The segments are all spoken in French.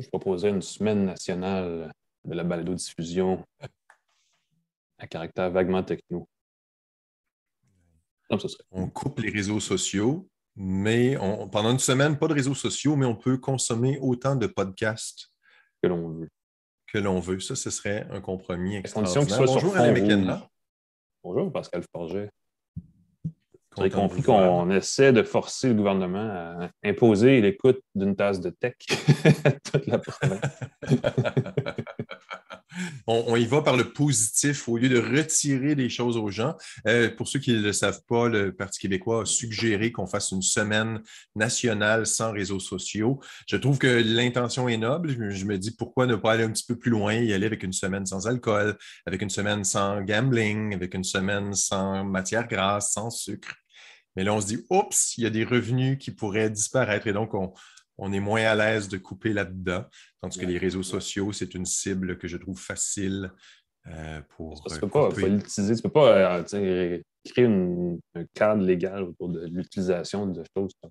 Je proposerais une semaine nationale de la balado-diffusion à caractère vaguement techno. On coupe les réseaux sociaux, mais pendant une semaine, pas de réseaux sociaux, mais on peut consommer autant de podcasts que l'on veut. Que l'on veut. Ça, ce serait un compromis extraordinaire. Bonjour, Bonjour, Pascal Forget. Vous avez compris qu'on essaie de forcer le gouvernement à imposer l'écoute d'une tasse de tech à toute la province. on, y va par le positif au lieu de retirer des choses aux gens. Euh, pour ceux qui ne le savent pas, le Parti québécois a suggéré qu'on fasse une semaine nationale sans réseaux sociaux. Je trouve que l'intention est noble. Je, me dis pourquoi ne pas aller un petit peu plus loin, y aller avec une semaine sans alcool, avec une semaine sans gambling, avec une semaine sans matière grasse, sans sucre? Mais là, on se dit, oups, il y a des revenus qui pourraient disparaître et donc on, on est moins à l'aise de couper là-dedans. Tandis que les réseaux sociaux, c'est une cible que je trouve facile euh, pour. Tu ne peux pas l'utiliser, tu peux pas euh, créer un cadre légal autour de l'utilisation de choses. Tu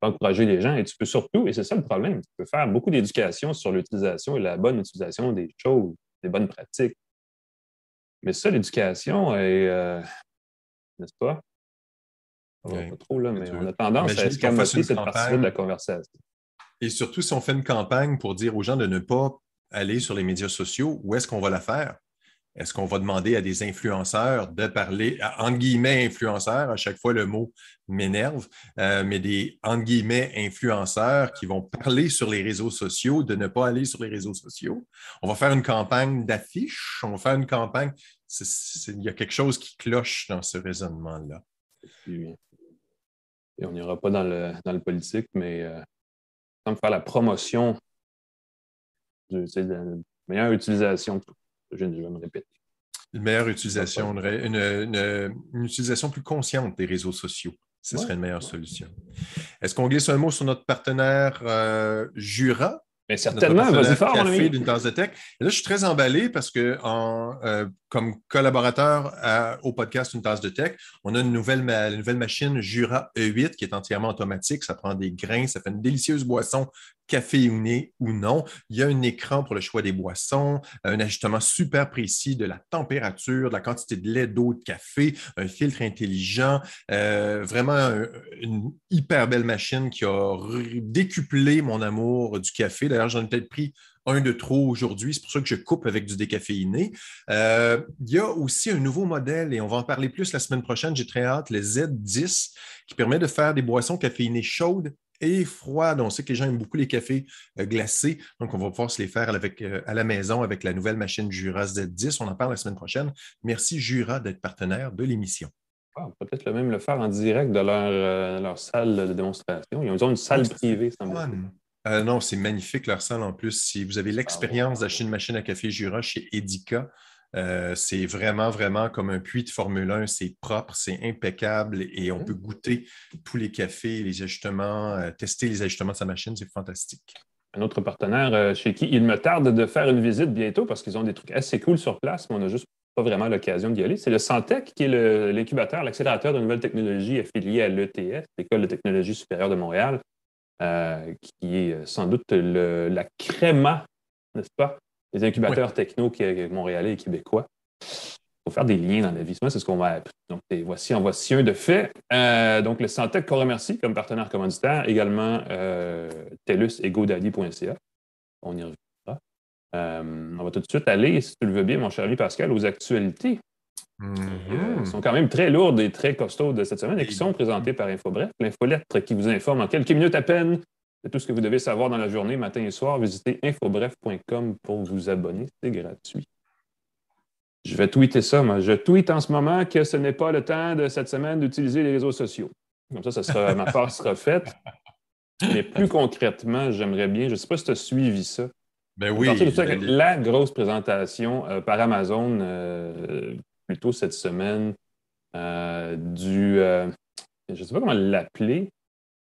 peux encourager les gens et tu peux surtout, et c'est ça le problème, tu peux faire beaucoup d'éducation sur l'utilisation et la bonne utilisation des choses, des bonnes pratiques. Mais ça, l'éducation est, euh, n'est-ce pas? Pas trop, là, mais on a tendance à escamoter cette partie de la conversation. Et surtout, si on fait une campagne pour dire aux gens de ne pas aller sur les médias sociaux, où est-ce qu'on va la faire? Est-ce qu'on va demander à des influenceurs de parler, entre guillemets, influenceurs, à chaque fois le mot m'énerve, euh, mais des, entre guillemets, influenceurs qui vont parler sur les réseaux sociaux, de ne pas aller sur les réseaux sociaux? On va faire une campagne d'affiches, on va faire une campagne. il y a quelque chose qui cloche dans ce raisonnement-là. Et on n'ira pas dans le, dans le politique, mais euh, faire la promotion de, la meilleure utilisation. Je, vais me répéter. Une meilleure utilisation, une, utilisation plus consciente des réseaux sociaux. Ce serait une meilleure solution. Est-ce qu'on glisse un mot sur notre partenaire euh, Jura? Mais certainement, vas-y fort, d'une tasse de tech. là, je suis très emballé parce que en, euh, comme collaborateur au podcast Une tasse de tech, on a une nouvelle, nouvelle machine Jura E8 qui est entièrement automatique. Ça prend des grains, ça fait une délicieuse boisson caféinée ou non. Il y a un écran pour le choix des boissons, un ajustement super précis de la température, de la quantité de lait, d'eau, de café, un filtre intelligent. Euh, vraiment une hyper belle machine qui a décuplé mon amour du café. D'ailleurs, j'en ai peut-être pris un de trop aujourd'hui. C'est pour ça que je coupe avec du décaféiné. Euh, il y a aussi un nouveau modèle, et on va en parler plus la semaine prochaine. J'ai très hâte, le Z10, qui permet de faire des boissons caféinées chaudes et froides. On sait que les gens aiment beaucoup les cafés euh, glacés, donc on va pouvoir se les faire avec, euh, à la maison avec la nouvelle machine Jura Z10. On en parle la semaine prochaine. Merci Jura d'être partenaire de l'émission. on peut peut-être même le faire en direct de leur, leur salle de démonstration. Ils ont une salle privée, semble euh, non, c'est magnifique leur salle en plus. Si vous avez l'expérience d'acheter une machine à café Jura chez Edica, euh, c'est vraiment, vraiment comme un puits de Formule 1. C'est propre, c'est impeccable et on peut goûter tous les cafés, les ajustements, euh, tester les ajustements de sa machine. C'est fantastique. Un autre partenaire chez qui il me tarde de faire une visite bientôt parce qu'ils ont des trucs assez cool sur place, mais on n'a juste pas vraiment l'occasion d'y aller. C'est le Santec qui est l'incubateur, l'accélérateur de nouvelles technologies affilié à l'ETS, l'École de technologie supérieure de Montréal. Euh, qui est euh, sans doute la créma, n'est-ce pas, des incubateurs techno qui, montréalais et québécois. Il faut faire des liens dans la vie. C'est ce qu'on va apprendre. Donc, voici, en voici un de fait. Euh, donc, le Santec qu'on remercie comme partenaire commanditaire, également TELUS et GoDaddy.ca. On y reviendra. on va tout de suite aller, si tu le veux bien, mon cher ami Pascal, aux actualités Mm sont quand même très lourdes et très costauds de cette semaine et qui sont présentées par InfoBref, l'infolettre qui vous informe en quelques minutes à peine de tout ce que vous devez savoir dans la journée, matin et soir. Visitez infobref.com pour vous abonner, c'est gratuit. Je vais tweeter ça, moi. Je tweete en ce moment que ce n'est pas le temps de cette semaine d'utiliser les réseaux sociaux. Comme ça, ça sera, ma part sera faite. Mais plus concrètement, j'aimerais bien, je ne sais pas si tu as suivi ça. Ben oui. la grosse présentation euh, par Amazon euh, cette semaine euh, du. Euh, je ne sais pas comment l'appeler,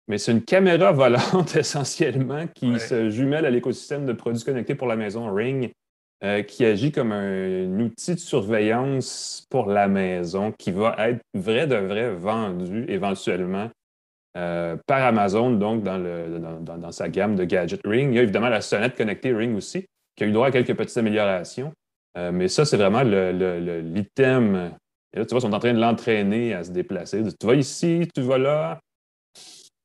mais c'est une caméra volante essentiellement qui se jumelle à l'écosystème de produits connectés pour la maison Ring, euh, qui agit comme un, outil de surveillance pour la maison qui va être vrai de vrai vendu éventuellement par Amazon, donc dans, le, dans, sa gamme de gadgets Ring. Il y a évidemment la sonnette connectée Ring aussi, qui a eu droit à quelques petites améliorations. Mais ça, c'est vraiment l'item. là, tu vois, ils sont en train de l'entraîner à se déplacer. Tu vas ici, tu vas là.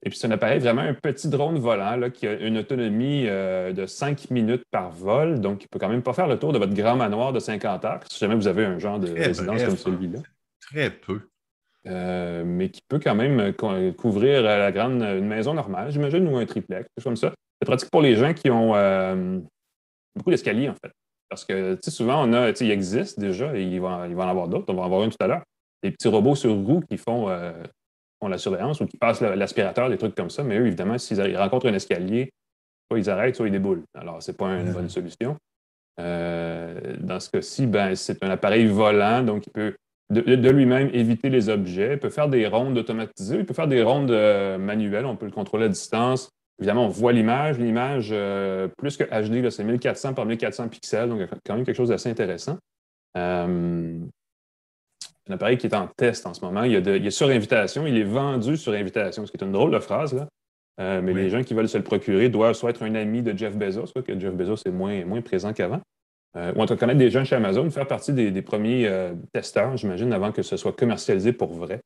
Et puis, c'est un appareil vraiment un petit drone volant là, qui a une autonomie euh, de 5 minutes par vol. Donc, il peut quand même pas faire le tour de votre grand manoir de 50 heures, si jamais vous avez un genre de résidence comme celui-là. Très peu. Euh, mais qui peut quand même couvrir la grande, une maison normale, j'imagine, ou un triplex, quelque chose comme ça. C'est pratique pour les gens qui ont euh, beaucoup d'escaliers, en fait. Parce que souvent, on a, il existe déjà, et il va, il va en avoir d'autres. On va en avoir un tout à l'heure. Des petits robots sur roues qui font la surveillance ou qui passent l'aspirateur, des trucs comme ça. Mais eux, évidemment, s'ils rencontrent un escalier, soit ils arrêtent, soit ils déboulent. Alors, ce n'est pas une bonne solution. Euh, dans ce cas-ci, ben, c'est un appareil volant, donc il peut de, lui-même éviter les objets. Il peut faire des rondes automatisées, il peut faire des rondes euh, manuelles, on peut le contrôler à distance. Évidemment, on voit l'image. L'image, euh, plus que HD, c'est 1400 par 1400 pixels, donc quand même quelque chose d'assez intéressant un appareil qui est en test en ce moment. Il, est sur invitation, il est vendu sur invitation, ce qui est une drôle de phrase, là. Euh, mais les gens qui veulent se le procurer doivent soit être un ami de Jeff Bezos, que Jeff Bezos est moins, moins présent qu'avant, euh, ou en tout cas connaître des gens chez Amazon, faire partie des, premiers euh, testeurs, j'imagine, avant que ce soit commercialisé pour vrai.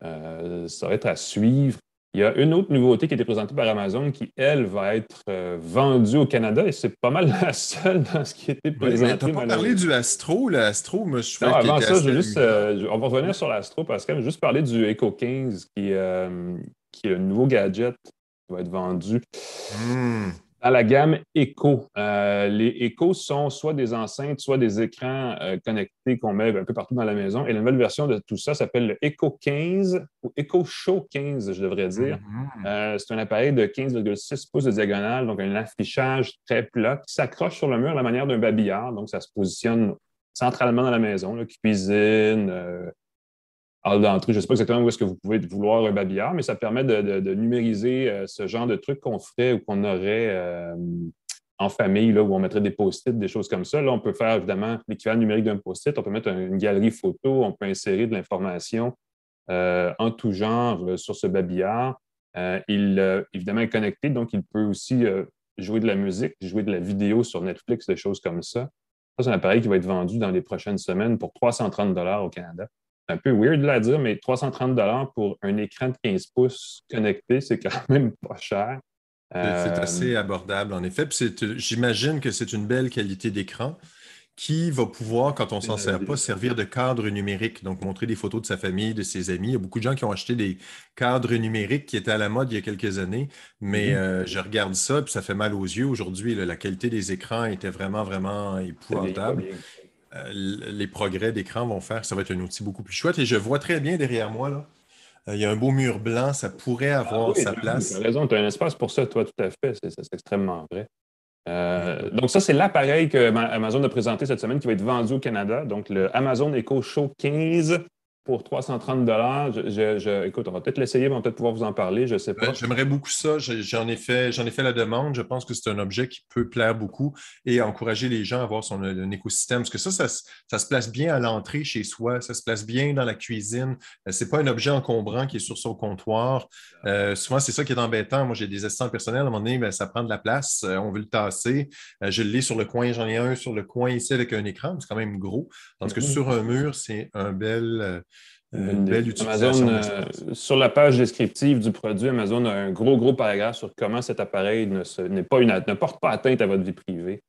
ça va être à suivre. Il y a une autre nouveauté qui a été présentée par Amazon qui, elle, va être euh, vendue au Canada et c'est pas mal la seule dans ce qui a été présenté. tu n'as pas parlé du Astro. L'Astro, moi, je non, avant ça, je juste, euh, on va revenir sur l'Astro parce que juste parler du Echo 15 qui, euh, qui est un nouveau gadget qui va être vendu. Hmm dans la gamme Echo. Euh, les Echo sont soit des enceintes, soit des écrans euh, connectés qu'on met un peu partout dans la maison. Et la nouvelle version de tout ça s'appelle le Echo 15 ou Echo Show 15, je devrais dire. Mm-hmm. Euh, c'est un appareil de 15,6 pouces de diagonale, donc un affichage très plat qui s'accroche sur le mur à la manière d'un babillard. Donc, ça se positionne centralement dans la maison, cuisine, je ne sais pas exactement où est-ce que vous pouvez vouloir un babillard, mais ça permet de, numériser euh, ce genre de trucs qu'on ferait ou qu'on aurait euh, en famille, là, où on mettrait des post-it, des choses comme ça. Là, on peut faire évidemment l'équivalent numérique d'un post-it, on peut mettre une galerie photo, on peut insérer de l'information euh, en tout genre sur ce babillard. il, évidemment, est connecté, donc il peut aussi jouer de la musique, jouer de la vidéo sur Netflix, des choses comme ça. Ça, c'est un appareil qui va être vendu dans les prochaines semaines pour 330 au Canada un peu weird de dire, mais 330 pour un écran de 15 pouces connecté, c'est quand même pas cher. C'est euh, assez abordable, en effet. J'imagine que c'est une belle qualité d'écran qui va pouvoir, quand on ne s'en sert pas, servir de cadre numérique, donc montrer des photos de sa famille, de ses amis. Il y a beaucoup de gens qui ont acheté des cadres numériques qui étaient à la mode il y a quelques années, mais mm-hmm. euh, je regarde ça, puis ça fait mal aux yeux. Aujourd'hui, la qualité des écrans était vraiment, vraiment épouvantable. Euh, les progrès d'écran vont faire, ça va être un outil beaucoup plus chouette. Et je vois très bien derrière moi, là, euh, il y a un beau mur blanc, ça pourrait ah avoir sa place. Tu as raison, tu as un espace pour ça, toi, tout à fait. C'est extrêmement vrai. Euh, donc, ça, c'est l'appareil que Amazon a présenté cette semaine qui va être vendu au Canada. Donc, le Amazon Echo Show 15 pour 330 je, Écoute, on va peut-être l'essayer, mais on va peut-être pouvoir vous en parler, je ne sais pas. J'aimerais beaucoup ça. J'en ai, fait, ai fait la demande. Je pense que c'est un objet qui peut plaire beaucoup et encourager les gens à avoir son un écosystème. Parce que ça, ça, se place bien à l'entrée chez soi, ça se place bien dans la cuisine. Euh, ce n'est pas un objet encombrant qui est sur son comptoir. Euh, souvent, c'est ça qui est embêtant. Moi, j'ai des assistants personnels. À un moment donné, ben, ça prend de la place. Euh, on veut le tasser. je l'ai sur le coin. J'en ai un sur le coin ici avec un écran. C'est quand même gros. Tandis que mm-hmm. sur un mur, c'est un bel Amazon, euh, sur la page descriptive du produit, Amazon a un gros, gros paragraphe sur comment cet appareil ne, pas une, ne porte pas atteinte à votre vie privée.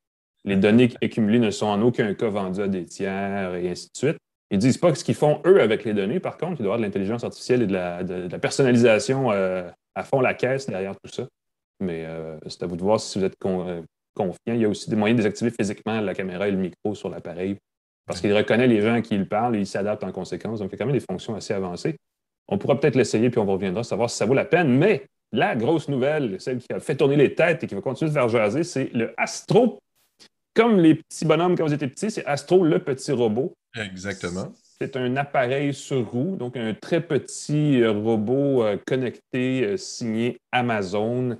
Les données accumulées ne sont en aucun cas vendues à des tiers et ainsi de suite. Ils ne disent pas ce qu'ils font, eux, avec les données. Par contre, il doit y avoir de l'intelligence artificielle et de la, personnalisation euh, à fond la caisse derrière tout ça. Mais euh, c'est à vous de voir si vous êtes confiant. Il y a aussi des moyens de désactiver physiquement la caméra et le micro sur l'appareil parce qu'il reconnaît les gens qui il parle et il s'adapte en conséquence. Donc, il y a quand même des fonctions assez avancées. On pourra peut-être l'essayer, puis on reviendra savoir si ça vaut la peine. Mais la grosse nouvelle, celle qui a fait tourner les têtes et qui va continuer de faire jaser, c'est le Astro. Comme les petits bonhommes quand vous étiez petits, c'est Astro, le petit robot. Exactement. C'est un appareil sur roue, donc un très petit euh, robot euh, connecté euh, signé Amazon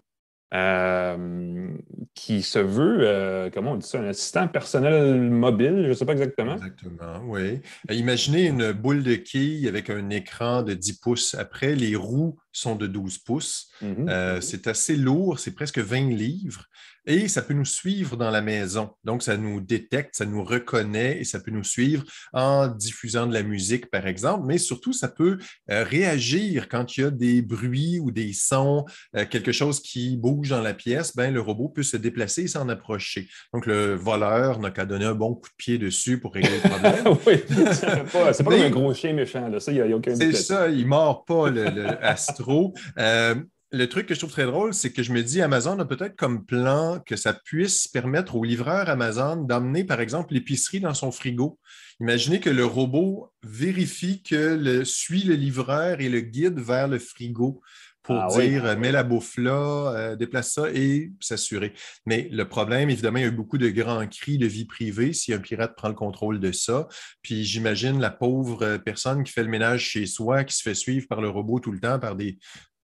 euh, qui se veut, euh, comment on dit ça, un assistant personnel mobile, je ne sais pas exactement. Exactement, oui. Euh, imaginez une boule de quille avec un écran de 10 pouces. Après, les roues sont de 12 pouces. Mhm. Euh, c'est assez lourd, c'est presque 20 livres. Et ça peut nous suivre dans la maison. Donc, ça nous détecte, ça nous reconnaît et ça peut nous suivre en diffusant de la musique, par exemple. Mais surtout, ça peut euh, réagir quand il y a des bruits ou des sons, euh, quelque chose qui bouge dans la pièce. Ben, le robot peut se déplacer et s'en approcher. Donc, le voleur n'a qu'à donner un bon coup de pied dessus pour régler le problème. oui, c'est pas, pas comme un gros chien méchant. Là. Ça, il n'y a, aucun C'est ça, il ne mord pas le, le Astro. Euh, le truc que je trouve très drôle, c'est que je me dis, Amazon a peut-être comme plan que ça puisse permettre au livreur Amazon d'emmener, par exemple, l'épicerie dans son frigo. Imaginez que le robot vérifie que le, suit le livreur et le guide vers le frigo pour Ah oui. dire mets la bouffe là, euh, déplace ça et s'assurer. Mais le problème, évidemment, il y a eu beaucoup de grands cris de vie privée si un pirate prend le contrôle de ça. Puis j'imagine la pauvre euh, personne qui fait le ménage chez soi, qui se fait suivre par le robot tout le temps, par des,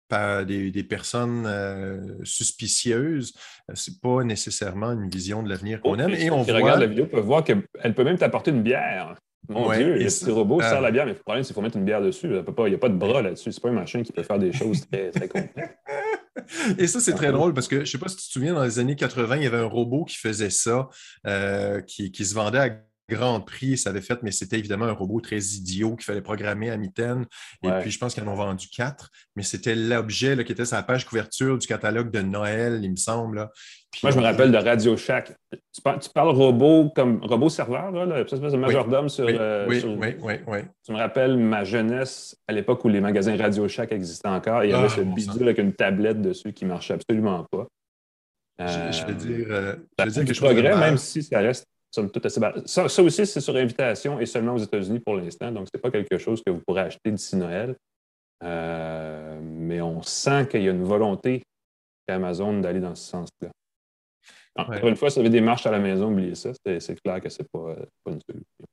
par des, des personnes euh, suspicieuses. Euh, C'est pas nécessairement une vision de l'avenir qu'on aime. Et on qui voit. regarde la vidéo peuvent voir qu'elle peut même t'apporter une bière. Mon Ouais, Dieu, et le petit robot ah. sert la bière, mais le problème, c'est qu'il faut mettre une bière dessus. Peut Il n'y a pas de bras là-dessus. C'est pas un machin qui peut faire des choses très, très complexes. Et ça, c'est très drôle parce que je ne sais pas si tu te souviens, dans les années 80, il y avait un robot qui faisait ça, euh, qui, qui se vendait à grand prix. Ça avait fait, mais c'était évidemment un robot très idiot qu'il fallait programmer à mitaine. Et Ouais. puis, je pense qu'ils en ont vendu quatre, mais c'était l'objet qui était sur la page couverture du catalogue de Noël, il me semble. là. Puis Moi, je me rappelle de Radio Shack. Tu parles, tu parles robot comme robot serveur, là, là, espèce de majordome sur, Oui, euh, oui, sur- oui, oui, oui. Tu me rappelles ma jeunesse à l'époque où les magasins Radio Shack existaient encore. Il y avait Ah, ce bon bidule sang. avec une tablette dessus qui marchait absolument pas. Je, je vais Euh, dire, euh, je dire quelque chose progrès, mal. même si ça reste somme toute assez bas. Ça, ça aussi, c'est sur invitation et seulement aux États-Unis pour l'instant. Donc, ce n'est pas quelque chose que vous pourrez acheter d'ici Noël. Euh, mais on sent qu'il y a une volonté d'Amazon d'aller dans ce sens-là. Encore Ouais. une fois, si vous avez des marches à la maison, oubliez ça. C'est c'est clair que ce n'est pas, pas une solution.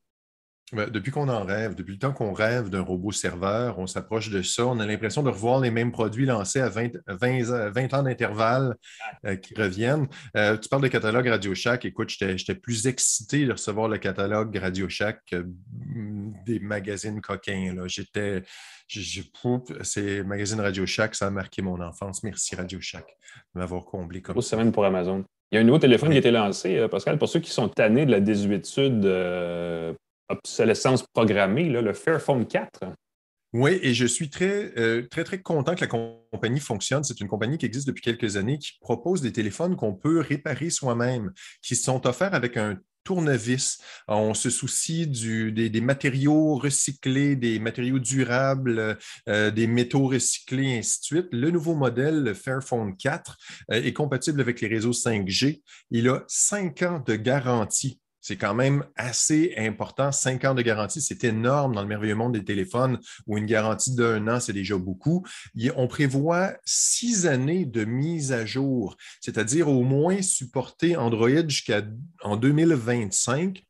Ben, depuis qu'on en rêve, depuis le temps qu'on rêve d'un robot serveur, on s'approche de ça. On a l'impression de revoir les mêmes produits lancés à 20, 20 ans- 20 ans d'intervalle euh, qui reviennent. Euh, tu parles de catalogue Radio Shack. Écoute, j'étais plus excité de recevoir le catalogue Radio Shack que mm, des magazines coquins. J'étais. Ces magazines Radio Shack, ça a marqué mon enfance. Merci Radio Shack de m'avoir comblé comme ça. semaine pour Amazon. Il y a un nouveau téléphone qui a été lancé, euh, Pascal, pour ceux qui sont tannés de la désuétude euh, obsolescence programmée, le Fairphone 4. Oui, et je suis très, euh, très, très content que la compagnie fonctionne. C'est une compagnie qui existe depuis quelques années, qui propose des téléphones qu'on peut réparer soi-même, qui sont offerts avec un tournevis. On se soucie des, matériaux recyclés, des matériaux durables, euh, des métaux recyclés, ainsi de suite. Le nouveau modèle, le Fairphone 4, euh, est compatible avec les réseaux 5G. Il a cinq ans de garantie. C'est quand même assez important. Cinq ans de garantie, c'est énorme dans le merveilleux monde des téléphones où une garantie d'un an, c'est déjà beaucoup. On prévoit six années de mise à jour, c'est-à-dire au moins supporter Android jusqu'à en 2025.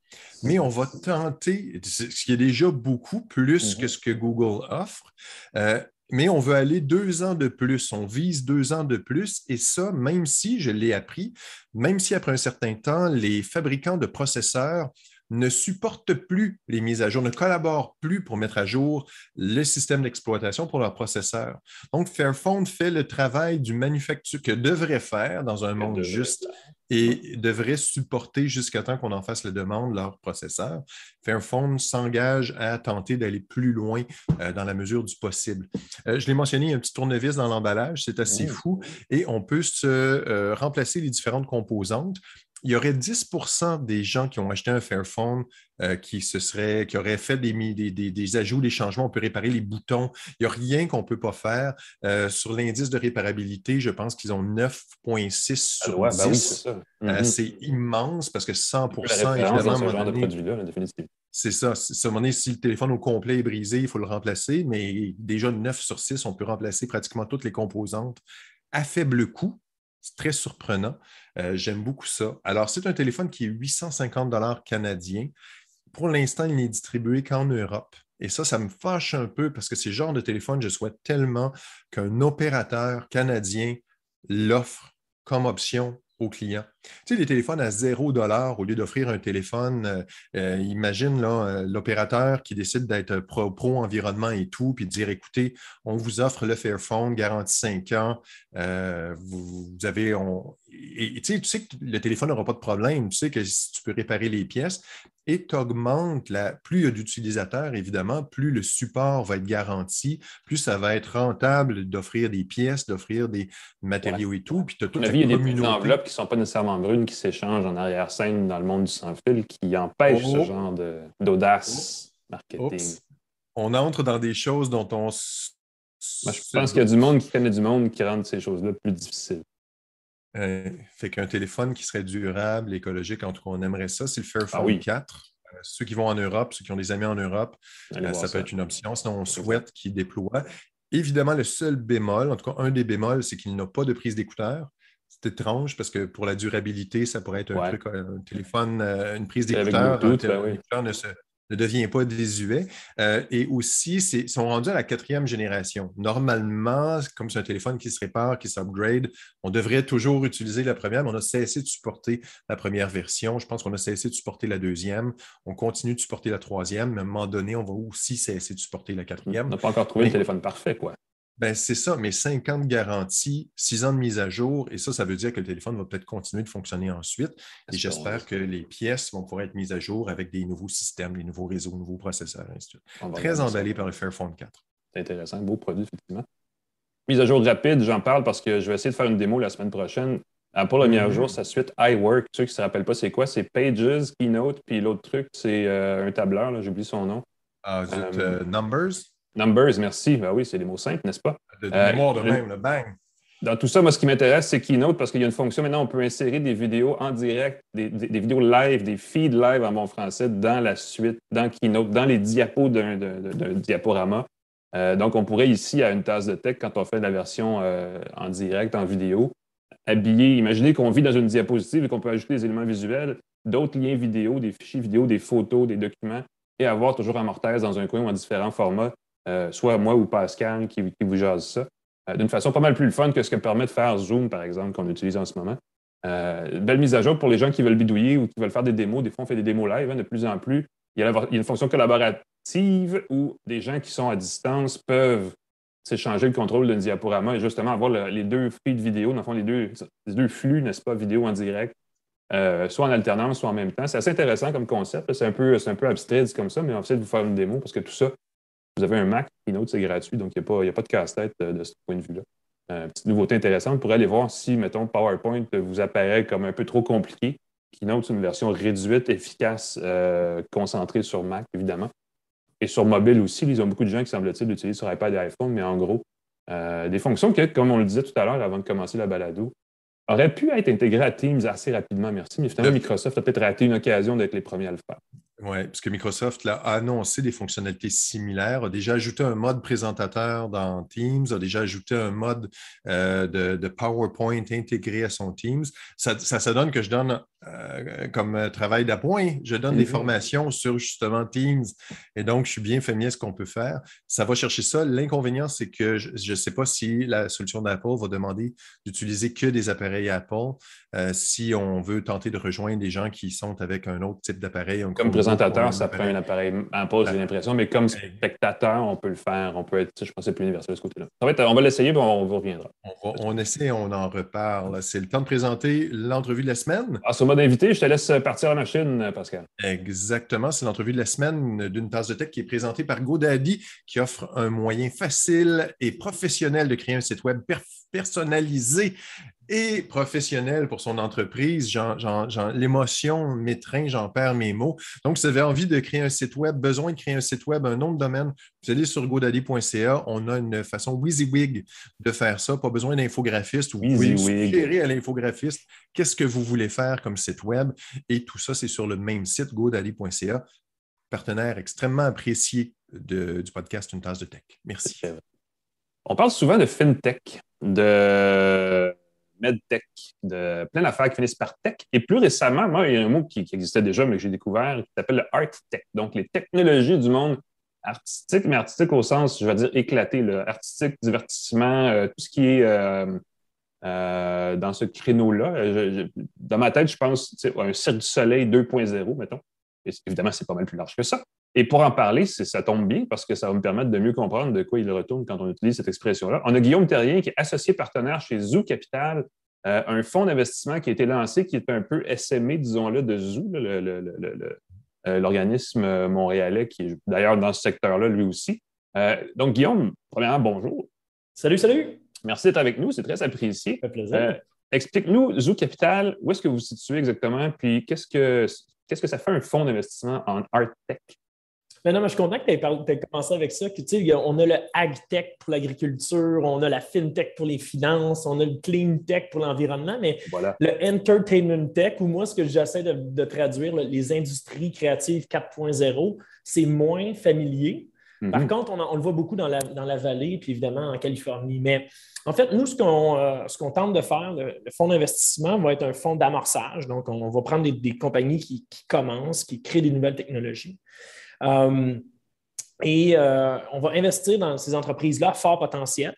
Mais on va tenter, ce qui est déjà beaucoup plus Mhm. que ce que Google offre, euh, mais on veut aller deux ans de plus. On vise deux ans de plus. Et ça, même si, je l'ai appris, même si après un certain temps, les fabricants de processeurs ne supportent plus les mises à jour, ne collaborent plus pour mettre à jour le système d'exploitation pour leurs processeurs. Donc, Fairphone fait le travail du manufacturier que devrait faire dans un monde juste et devrait supporter jusqu'à temps qu'on en fasse la demande leur processeur. Fairphone s'engage à tenter d'aller plus loin euh, dans la mesure du possible. Euh, je l'ai mentionné, il y a un petit tournevis dans l'emballage, c'est assez Mmh. fou, et on peut se euh, remplacer les différentes composantes. Il y aurait 10% des gens qui ont acheté un Fairphone euh, qui, se seraient, qui auraient fait des, mi- des- des- des ajouts, des changements. On peut réparer les boutons. Il n'y a rien qu'on ne peut pas faire. Euh, sur l'indice de réparabilité, je pense qu'ils ont 9,6 sur Ouais, 10. ben oui, c'est ça. Euh, Mhm. c'est immense parce que 100 la référence évidemment, ce genre de donné, produit-là, là, définitivement. c'est ça. Un moment donné, si le téléphone au complet est brisé, il faut le remplacer, mais déjà 9 sur 10, on peut remplacer pratiquement toutes les composantes à faible coût. C'est très surprenant. Euh, J'aime beaucoup ça. Alors, c'est un téléphone qui est 850 canadiens. Pour l'instant, il n'est distribué qu'en Europe. Et ça, ça me fâche un peu parce que c'est le genre de téléphone, je souhaite tellement qu'un opérateur canadien l'offre comme option clients. Tu sais, les téléphones à 0 au lieu d'offrir un téléphone, euh, euh, imagine l'opérateur qui décide d'être pro-environnement et tout, puis de dire écoutez, on vous offre le Fairphone, garantie 5 ans, vous, avez. Et, tu sais que le téléphone n'aura pas de problème, tu sais que si tu peux réparer les pièces, et tu augmentes, la, plus il y a d'utilisateurs, évidemment, plus le support va être garanti, plus ça va être rentable d'offrir des pièces, d'offrir des matériaux et tout. Puis tu as toute il y a des enveloppes qui ne sont pas nécessairement brunes qui s'échangent en arrière-scène dans le monde du sans-fil qui empêchent ce oh. genre d'audace marketing. On entre dans des choses dont on. Moi, je pense qu'il y a du monde qui connaît du monde qui rend ces choses-là plus difficiles. Euh, fait qu'un téléphone qui serait durable, écologique, en tout cas, on aimerait ça. C'est le Fairphone 4. Ah euh, ceux qui vont en Europe, ceux qui ont des amis en Europe, euh, ça peut être une option. Sinon, on souhaite qu'il déploie. Évidemment, le seul bémol, en tout cas, un des bémols, c'est qu'il n'a pas de prise d'écouteur. C'est étrange parce que pour la durabilité, ça pourrait être un truc, un téléphone, une prise d'écouteur. Ben ne se ne devient pas désuet. Euh, et aussi, ils sont rendus à la quatrième génération. Normalement, comme c'est un téléphone qui se répare, qui s'upgrade, on devrait toujours utiliser la première, mais on a cessé de supporter la première version. Je pense qu'on a cessé de supporter la deuxième. On continue de supporter la troisième, mais à un moment donné, on va aussi cesser de supporter la quatrième. On n'a pas encore trouvé le téléphone parfait, quoi. Ben, c'est ça, mais 5 ans de garantie, 6 ans de mise à jour, et ça, ça veut dire que le téléphone va peut-être continuer de fonctionner ensuite. Et j'espère que les pièces vont pouvoir être mises à jour avec des nouveaux systèmes, des nouveaux réseaux, nouveaux processeurs, ainsi Très emballé par le Fairphone 4. C'est intéressant, beau produit, effectivement. Mise à jour rapide, j'en parle parce que je vais essayer de faire une démo la semaine prochaine. Pour la mise à jour, mm-hmm. sa suite iWork. Ceux qui ne se rappellent pas, c'est quoi? C'est Pages, Keynote, puis l'autre truc, c'est euh, un tableur, j'oublie son nom. Ah, uh, Numbers? Numbers, merci. Ben oui, c'est des mots simples, n'est-ce pas? De euh, mémoire de même, le bang. Dans tout ça, moi, ce qui m'intéresse, c'est Keynote parce qu'il y a une fonction maintenant, on peut insérer des vidéos en direct, des, vidéos live, des feeds live en bon français dans la suite, dans Keynote, dans les diapos d'un diaporama. Euh, donc, on pourrait ici, à une tasse de tech, quand on fait la version euh, en direct, en vidéo, habiller, imaginez qu'on vit dans une diapositive et qu'on peut ajouter des éléments visuels, d'autres liens vidéo, des fichiers vidéo, des photos, des documents, et avoir toujours un mortaise dans un coin ou en différents formats euh, soit moi ou Pascal qui, vous jase ça, euh, d'une façon pas mal plus fun que ce que permet de faire Zoom, par exemple, qu'on utilise en ce moment. Euh, belle mise à jour pour les gens qui veulent bidouiller ou qui veulent faire des démos. Des fois, on fait des démos live hein, de plus en plus. Il y, a, une fonction collaborative où des gens qui sont à distance peuvent s'échanger le contrôle d'un diaporama et justement avoir les deux flux de vidéo, dans le fond, les deux, les deux flux, n'est-ce pas, vidéo en direct, soit en alternance, soit en même temps. C'est assez intéressant comme concept. C'est un, peu, un peu abstrait comme ça, mais on va essayer de vous faire une démo parce que tout ça, vous avez un Mac, Keynote, c'est gratuit, donc il n'y a, pas de casse-tête euh, de ce point de vue-là. Euh, petite nouveauté intéressante, vous pourrez aller voir si, mettons, PowerPoint vous apparaît comme un peu trop compliqué. Keynote, c'est une version réduite, efficace, euh, concentrée sur Mac, évidemment. Et sur mobile aussi, ils ont beaucoup de gens qui, semble-t-il, l'utilisent sur iPad et iPhone, mais en gros, des fonctions que, comme on le disait tout à l'heure avant de commencer la balado, auraient pu être intégrées à Teams assez rapidement, merci, mais finalement, Microsoft a peut-être raté une occasion d'être les premiers à le faire. Oui, puisque Microsoft a annoncé des fonctionnalités similaires, a déjà ajouté un mode présentateur dans Teams, a déjà ajouté un mode euh, de, PowerPoint intégré à son Teams. Ça, ça, donne que je donne euh, comme travail d'appoint, je donne des mm-hmm. formations sur justement Teams. Et donc, je suis bien familier de ce qu'on peut faire. Ça va chercher ça. L'inconvénient, c'est que je ne sais pas si la solution d'Apple va demander d'utiliser que des appareils Apple euh, si on veut tenter de rejoindre des gens qui sont avec un autre type d'appareil. Comme présentateur, ça prend un appareil Apple, j'ai l'impression, mais comme spectateur, on peut le faire. On peut être, je pense, plus universel de ce côté-là. on va l'essayer, puis on vous reviendra. On, essaie, on en reparle. C'est le temps de présenter l'entrevue de la semaine. Ah, sur mode invité, je te laisse partir à la machine, Pascal. Exactement, c'est l'entrevue de la semaine d'une tasse de tech qui est présentée par GoDaddy, qui offre un moyen facile et professionnel de créer un site web personnalisé et professionnel pour son entreprise. L'émotion m'étreint, j'en perds mes mots. Donc, si vous avez envie de créer un site web, besoin de créer un site web, un nom de domaine, vous allez sur godaddy.ca. On a une façon WYSIWYG de faire ça. Pas besoin d'infographiste. Vous pouvez suggérer à l'infographiste qu'est-ce que vous voulez faire comme site web. Et tout ça, c'est sur le même site, godaddy.ca, partenaire extrêmement apprécié du podcast Une tasse de tech. Merci. On parle souvent de fintech, de medtech, de plein d'affaires qui finissent par tech. Et plus récemment, moi, il y a un mot qui, existait déjà, mais que j'ai découvert, qui s'appelle le art tech. Donc, les technologies du monde artistique, mais artistique au sens, je vais dire, éclaté, artistique, divertissement, euh, tout ce qui est euh, dans ce créneau-là. Dans ma tête, je pense un cercle du soleil 2.0, mettons. Évidemment, c'est pas mal plus large que ça. Et pour en parler, ça tombe bien parce que ça va me permettre de mieux comprendre de quoi il retourne quand on utilise cette expression-là. On a Guillaume Terrien qui est associé partenaire chez Zoo Capital, euh, un fonds d'investissement qui a été lancé, qui est un peu SME, disons-le, de Zoo, euh, l'organisme euh, montréalais qui est d'ailleurs dans ce secteur-là lui aussi. donc, Guillaume, premièrement, bonjour. Salut, salut. Merci d'être avec nous, c'est très apprécié. Ça fait plaisir. Explique-nous, Zoo Capital, où est-ce que vous vous situez exactement, puis qu'est-ce que, qu'est-ce que ça fait un fonds d'investissement en art tech? Mais non, mais je suis content que tu aies, commencé avec ça. on a le ag-tech pour l'agriculture, on a la fintech pour les finances, on a le clean tech pour l'environnement, mais le entertainment tech, ou moi, ce que j'essaie de, traduire, les industries créatives 4.0, c'est moins familier. Par mhm. contre, on, le voit beaucoup dans la, dans la, vallée, puis évidemment en Californie. Mais en fait, nous, ce qu'on euh, tente de faire, le, fonds d'investissement va être un fonds d'amorçage. Donc, on, va prendre des, compagnies qui, commencent, qui créent des nouvelles technologies. Euh, et euh, on va investir dans ces entreprises-là fort potentiel.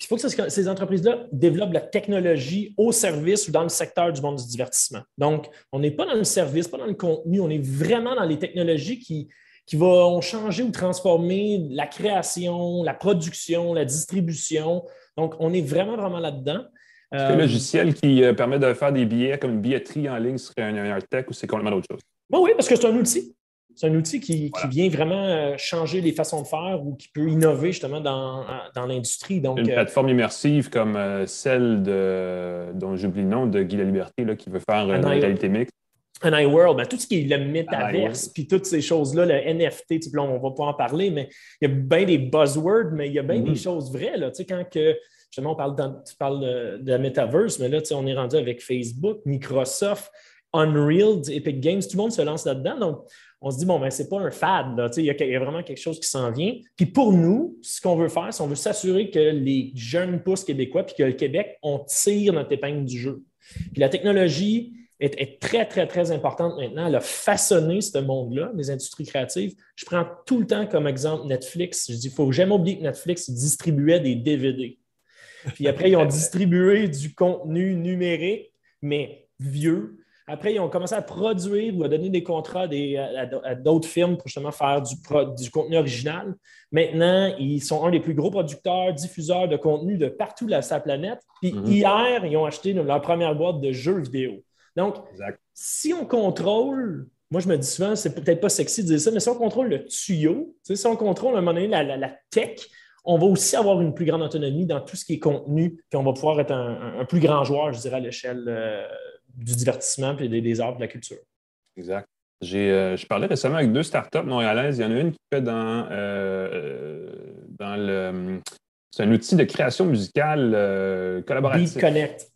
Il faut que ces entreprises-là développent la technologie au service ou dans le secteur du monde du divertissement. Donc, on n'est pas dans le service, pas dans le contenu, on est vraiment dans les technologies qui, qui vont changer ou transformer la création, la production, la distribution. Donc, on est vraiment, vraiment là-dedans. un logiciel qui euh, permet de faire des billets comme une billetterie en ligne serait un, un tech ou c'est complètement autre chose? oui, parce que c'est un outil. C'est un outil qui, vient vraiment euh, changer les façons de faire ou qui peut innover justement dans, l'industrie. Une euh, plateforme immersive comme euh, celle de, dont j'oublie le nom, de Guy La Liberté, là, qui veut faire une réalité mixte. Un iWorld, ben, tout ce qui est le métaverse, puis toutes ces choses-là, le NFT, on ne va pas en parler, mais il y a bien des buzzwords, mais il y a bien des mm-hmm. choses vraies. Là, quand que, justement, on parle tu parles de, de la metaverse, mais là, on est rendu avec Facebook, Microsoft, Unreal, Epic Games, tout le monde se lance là-dedans. Donc, on se dit, bon, ben, c'est pas un fad, il y, a vraiment quelque chose qui s'en vient. Puis pour nous, ce qu'on veut faire, c'est qu'on veut s'assurer que les jeunes pousses québécois, puis que le Québec, on tire notre épingle du jeu. Puis la technologie est, très, très, très importante maintenant. Elle a façonné ce monde-là, les industries créatives. Je prends tout le temps comme exemple Netflix. Je dis, il faut jamais oublier que Netflix distribuait des DVD. Puis après, ils ont distribué du contenu numérique, mais vieux, après, ils ont commencé à produire ou à donner des contrats à, d'autres firmes pour justement faire du, contenu original. Maintenant, ils sont un des plus gros producteurs, diffuseurs de contenu de partout sur la planète. Puis mhm. hier, ils ont acheté leur première boîte de jeux vidéo. Donc, si on contrôle, moi je me dis souvent, c'est peut-être pas sexy de dire ça, mais si on contrôle le tuyau, si on contrôle à un moment donné la, tech, on va aussi avoir une plus grande autonomie dans tout ce qui est contenu, puis on va pouvoir être un, plus grand joueur, je dirais, à l'échelle euh, du divertissement et des, arts de la culture. Exact. Euh, je parlais récemment avec deux startups montréalaises. Il y en a une qui fait dans, euh, euh, dans le. C'est un outil de création musicale collaborative. Beat Connect.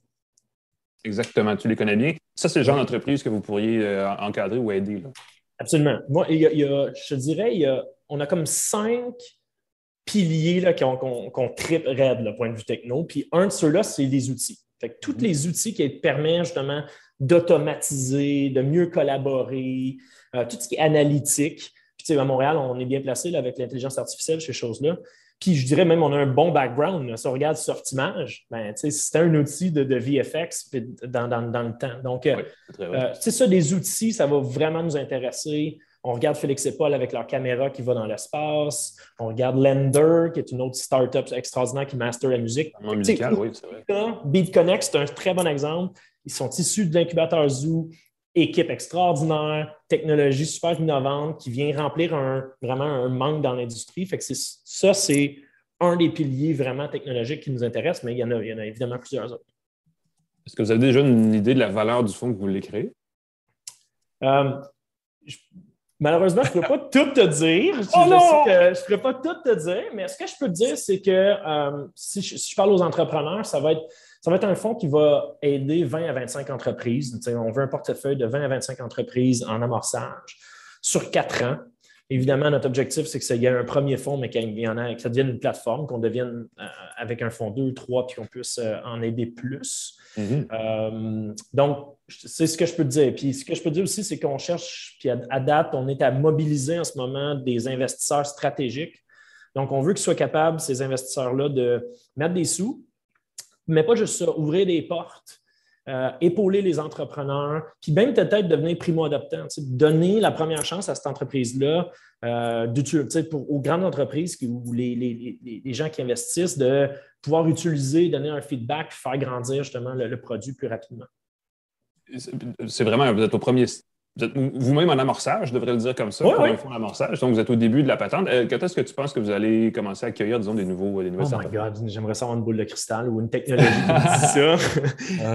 Exactement, tu les connais bien. Ça, c'est le genre d'entreprise que vous pourriez encadrer ou aider. Absolument. Moi, il y a, je dirais, il y a, on a comme cinq piliers qu'on qu tripe raide, le point de vue techno. Puis un de ceux-là, c'est les outils. Fait tous mhm. les outils qui permettent justement d'automatiser, de mieux collaborer, euh, tout ce qui est analytique. Puis, à Montréal, on est bien placé avec l'intelligence artificielle, ces choses-là. Puis, je dirais même, on a un bon background. Si on regarde Sortimage, ben, c'est un outil de, VFX dans, le temps. Donc, euh, euh, c'est ça, des outils, ça va vraiment nous intéresser. On regarde Félix et Paul avec leur caméra qui va dans l'espace. On regarde Lender, qui est une autre startup extraordinaire qui master la musique. Musical, oui, c'est vrai. Beat Connect, c'est un très bon exemple. Ils sont issus de l'incubateur Zoo, équipe extraordinaire, technologie super innovante qui vient remplir un, vraiment un manque dans l'industrie. Fait que ça, c'est un des piliers vraiment technologiques qui nous intéresse, mais il y en a, il y en a évidemment plusieurs autres. Est-ce que vous avez déjà une idée de la valeur du fonds que vous voulez créer? Euh, Malheureusement, je ne peux pas tout te dire. Je, oh ne pourrais pas tout te dire, mais ce que je peux te dire, c'est que euh, si, je, parle aux entrepreneurs, ça va, être, ça va être un fonds qui va aider 20 à 25 entreprises. on veut un portefeuille de 20 à 25 entreprises en amorçage sur quatre ans. Évidemment, notre objectif, c'est que ça y ait un premier fonds, mais qu'il y en a, que ça devienne une plateforme, qu'on devienne euh, avec un fonds 2, 3, puis qu'on puisse euh, en aider plus. Mm-hmm. Euh, donc, c'est ce que je peux te dire. Puis ce que je peux dire aussi, c'est qu'on cherche, puis à, date, on est à mobiliser en ce moment des investisseurs stratégiques. Donc, on veut qu'ils soient capables, ces investisseurs-là, de mettre des sous, mais pas juste ça, ouvrir des portes. Euh, épauler les entrepreneurs, puis même peut-être devenir primo-adoptant, donner la première chance à cette entreprise-là, euh, aux grandes entreprises ou les, gens qui investissent, de pouvoir utiliser, donner un feedback, faire grandir justement le, le produit plus rapidement. C'est vraiment, vous êtes au premier vous êtes vous-même en amorçage, je devrais le dire comme ça, un fonds d'amorçage. Donc, vous êtes au début de la patente. Euh, quand est-ce que tu penses que vous allez commencer à accueillir, disons, des nouveaux des nouvelles Oh my God, j'aimerais savoir une boule de cristal ou une technologie qui dit ça.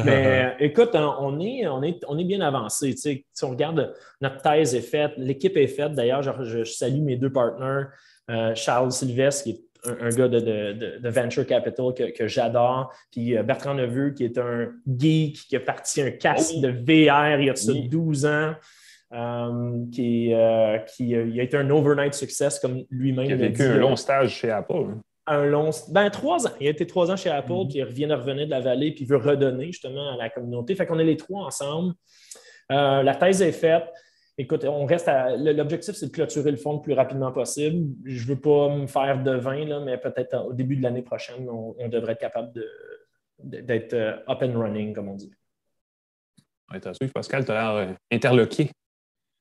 Mais écoute, on est, on est, on est bien avancé. si on regarde, notre thèse est faite, l'équipe est faite. D'ailleurs, je, salue mes deux partenaires, euh, Charles Sylvestre, qui est un, gars de, venture capital que, j'adore. Puis euh, Bertrand Neveu, qui est un geek, qui a parti un casque de VR il y a 12 ans. Euh, qui, euh, qui a été un overnight success comme lui-même. Il a vécu un long stage chez Apple. Hein. Un long, ben trois ans. Il a été trois ans chez Apple, mm-hmm. puis il revient de revenir de la vallée, puis il veut redonner justement à la communauté. Fait qu'on est les trois ensemble. la thèse est faite. Écoute, on reste à. L'objectif, c'est de clôturer le fonds le plus rapidement possible. Je ne veux pas me faire de vin, là, mais peut-être au début de l'année prochaine, on, devrait être capable d'être euh, up and running, comme on dit. Oui, Pascal, tu as l'air euh, interloqué.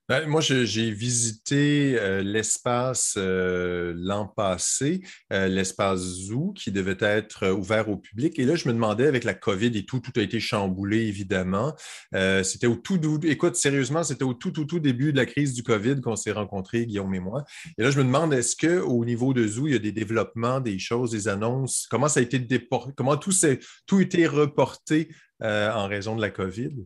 Ben, moi, j'ai visité euh, l'espace euh, l'an passé, euh, l'espace Zoo, qui devait être ouvert au public. Et là, je me demandais, avec la COVID et tout, tout a été chamboulé, évidemment. c'était au tout, écoute, sérieusement, c'était au tout, tout, tout début de la crise du COVID qu'on s'est rencontrés, Guillaume et moi. Et là, je me demande, est-ce qu'au niveau de Zoo, il y a des développements, des choses, des annonces? Comment ça a été déporté? Comment tout, tout a été reporté en raison de la COVID?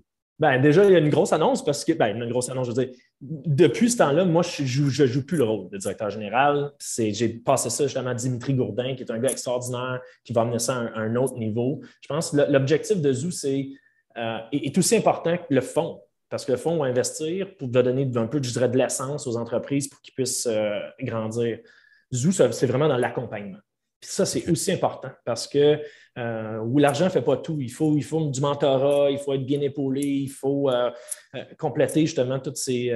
Ben, déjà, il y a une grosse annonce parce que, ben, une grosse annonce, je veux dire, depuis ce temps-là, moi, je ne joue, plus le rôle de directeur général. J'ai passé ça justement à Dimitri Gourdin, qui est un gars extraordinaire, qui va amener ça à un, autre niveau. Je pense que l'objectif de Zoo c'est, euh, est, aussi important que le fonds, parce que le fonds va investir pour donner un peu, de l'essence aux entreprises pour qu'ils puissent euh, grandir. Zoo, c'est vraiment dans l'accompagnement. Puis ça, c'est aussi important parce que euh, où l'argent ne fait pas tout. Il faut, il faut du mentorat, il faut être bien épaulé, il faut euh, euh, compléter justement toutes ces.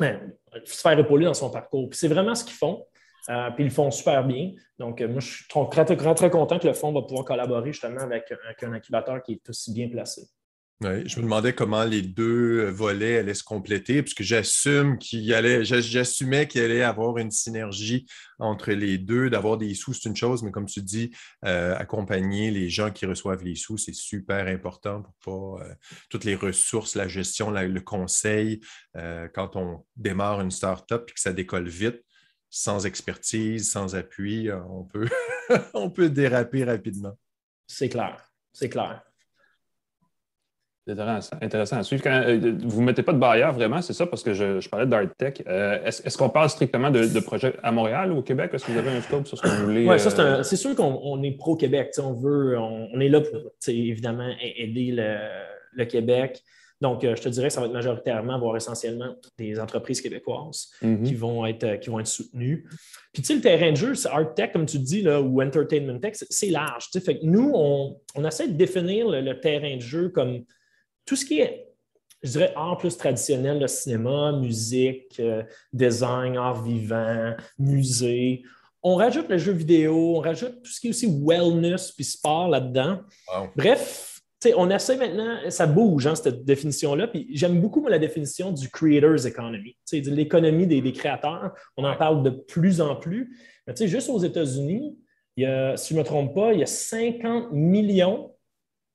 Ben, se faire épauler dans son parcours. Puis c'est vraiment ce qu'ils font. puis ils le font super bien. Donc, moi, je suis très, très, très, content que le fonds va pouvoir collaborer justement avec, avec un incubateur qui est aussi bien placé je me demandais comment les deux volets allaient se compléter, puisque j'assume qu'il allait, j'assumais qu'il allait avoir une synergie entre les deux, d'avoir des sous, c'est une chose, mais comme tu dis, euh, accompagner les gens qui reçoivent les sous, c'est super important pour pas euh, toutes les ressources, la gestion, le conseil, euh, quand on démarre une start-up et que ça décolle vite, sans expertise, sans appui, on peut, on peut déraper rapidement. C'est clair, c'est clair. C'est intéressant, à suivre. Euh, vous ne mettez pas de barrière vraiment, c'est ça, parce que je, parlais d'Art Tech. Euh, est-ce, qu'on parle strictement de, projets à Montréal ou au Québec? Est-ce que vous avez un scope sur ce que vous voulez? Oui, ça, euh, c'est, sûr qu'on est pro-Québec. On veut, on, est là pour évidemment aider le, Québec. Donc, je te dirais que ça va être majoritairement, voire essentiellement, des entreprises québécoises mm-hmm. qui, vont être, qui vont être soutenues. Puis, tu sais, le terrain de jeu, c'est Art Tech, comme tu dis, là, ou Entertainment Tech, c'est, large. Fait que nous, on, essaie de définir le terrain de jeu comme tout ce qui est, je dirais, art plus traditionnel, le cinéma, musique, euh, design, art vivant, musée. On rajoute le jeu vidéo, on rajoute tout ce qui est aussi wellness puis sport là-dedans. Bref, on essaie maintenant, ça bouge, hein, cette définition-là. Puis j'aime beaucoup la définition du creator's economy, l'économie des, des, créateurs. On en parle de plus en plus. Mais juste aux États-Unis, il y a, si je ne me trompe pas, il y a 50 millions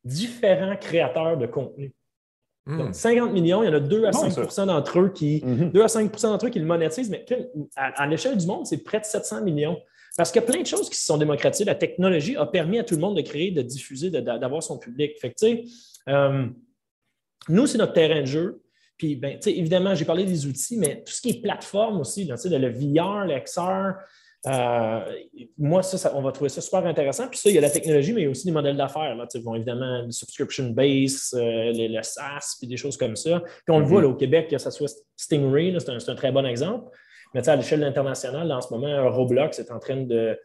différents créateurs de contenu. 50 hmm. millions, il y en a 2 à 5 d'entre eux qui 2 mhm. à 5 d'entre eux qui le monétisent, mais à, l'échelle du monde, c'est près de 700 millions. Parce qu'il y a plein de choses qui se sont démocratisées. La technologie a permis à tout le monde de créer, de diffuser, d'avoir son public. Fait que, euh, nous, c'est notre terrain de jeu. Puis, ben, évidemment, j'ai parlé des outils, mais tout ce qui est plateforme aussi, là, le VR, l'XR, euh, moi, ça, on va trouver ça super intéressant. Puis ça, il y a la technologie, mais il y a aussi des modèles d'affaires. Bon, évidemment, le subscription base, euh, le, SaaS, puis des choses comme ça. Puis on le voit mm-hmm. au Québec, que ce soit Stingray, c'est un, très bon exemple. Mais à l'échelle internationale, en ce moment, Roblox est en train de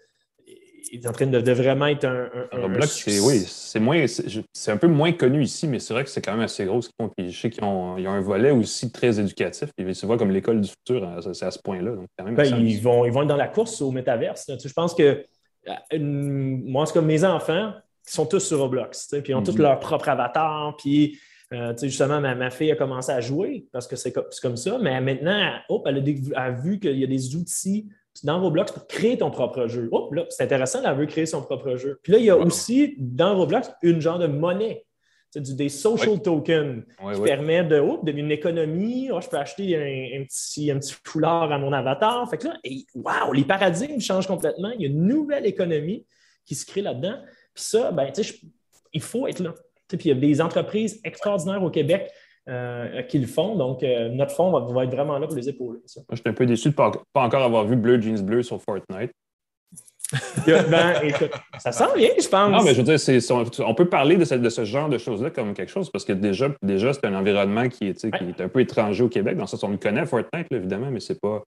est en train de, vraiment être un. Roblox, c'est oui, c'est moins, c'est un peu moins connu ici, mais c'est vrai que c'est quand même assez gros. je sais qu'ils ont, ont, un volet aussi très éducatif. Ils se voient comme l'école du futur, c'est à ce point-là. Ben, ils, vont, ils vont être dans la course au métaverse. Je pense que euh, moi, c'est comme mes enfants, qui sont tous sur Roblox, puis ils ont tous mhm. leur propre avatar, puis euh, justement, ma, fille a commencé à jouer parce que c'est comme, ça, mais maintenant, elle, a, vu qu'il y a des outils dans Roblox pour créer ton propre jeu. là, c'est intéressant, elle veut créer son propre jeu. Puis là, il y a aussi dans Roblox une genre de monnaie des social tokens qui permettent de, oh, une économie. Oh, je peux acheter un, petit, un petit foulard à mon avatar. Fait que là, wow, les paradigmes changent complètement. Il y a une nouvelle économie qui se crée là-dedans. Puis ça, ben, il faut être là. Puis il y a des entreprises extraordinaires au Québec euh, qui le font. Donc, euh, notre fonds va, être vraiment là pour les épauler. Moi, je suis un peu déçu de ne pas, pas, encore avoir vu Bleu Jeans Bleu sur Fortnite. ben, ça sent bien, je pense. Non, mais je veux dire, on peut parler de ce, genre de choses-là comme quelque chose parce que déjà, déjà c'est un environnement qui est, est, un peu étranger au Québec. Dans ce sens, on le connaît, Fortnite, évidemment, mais c'est pas.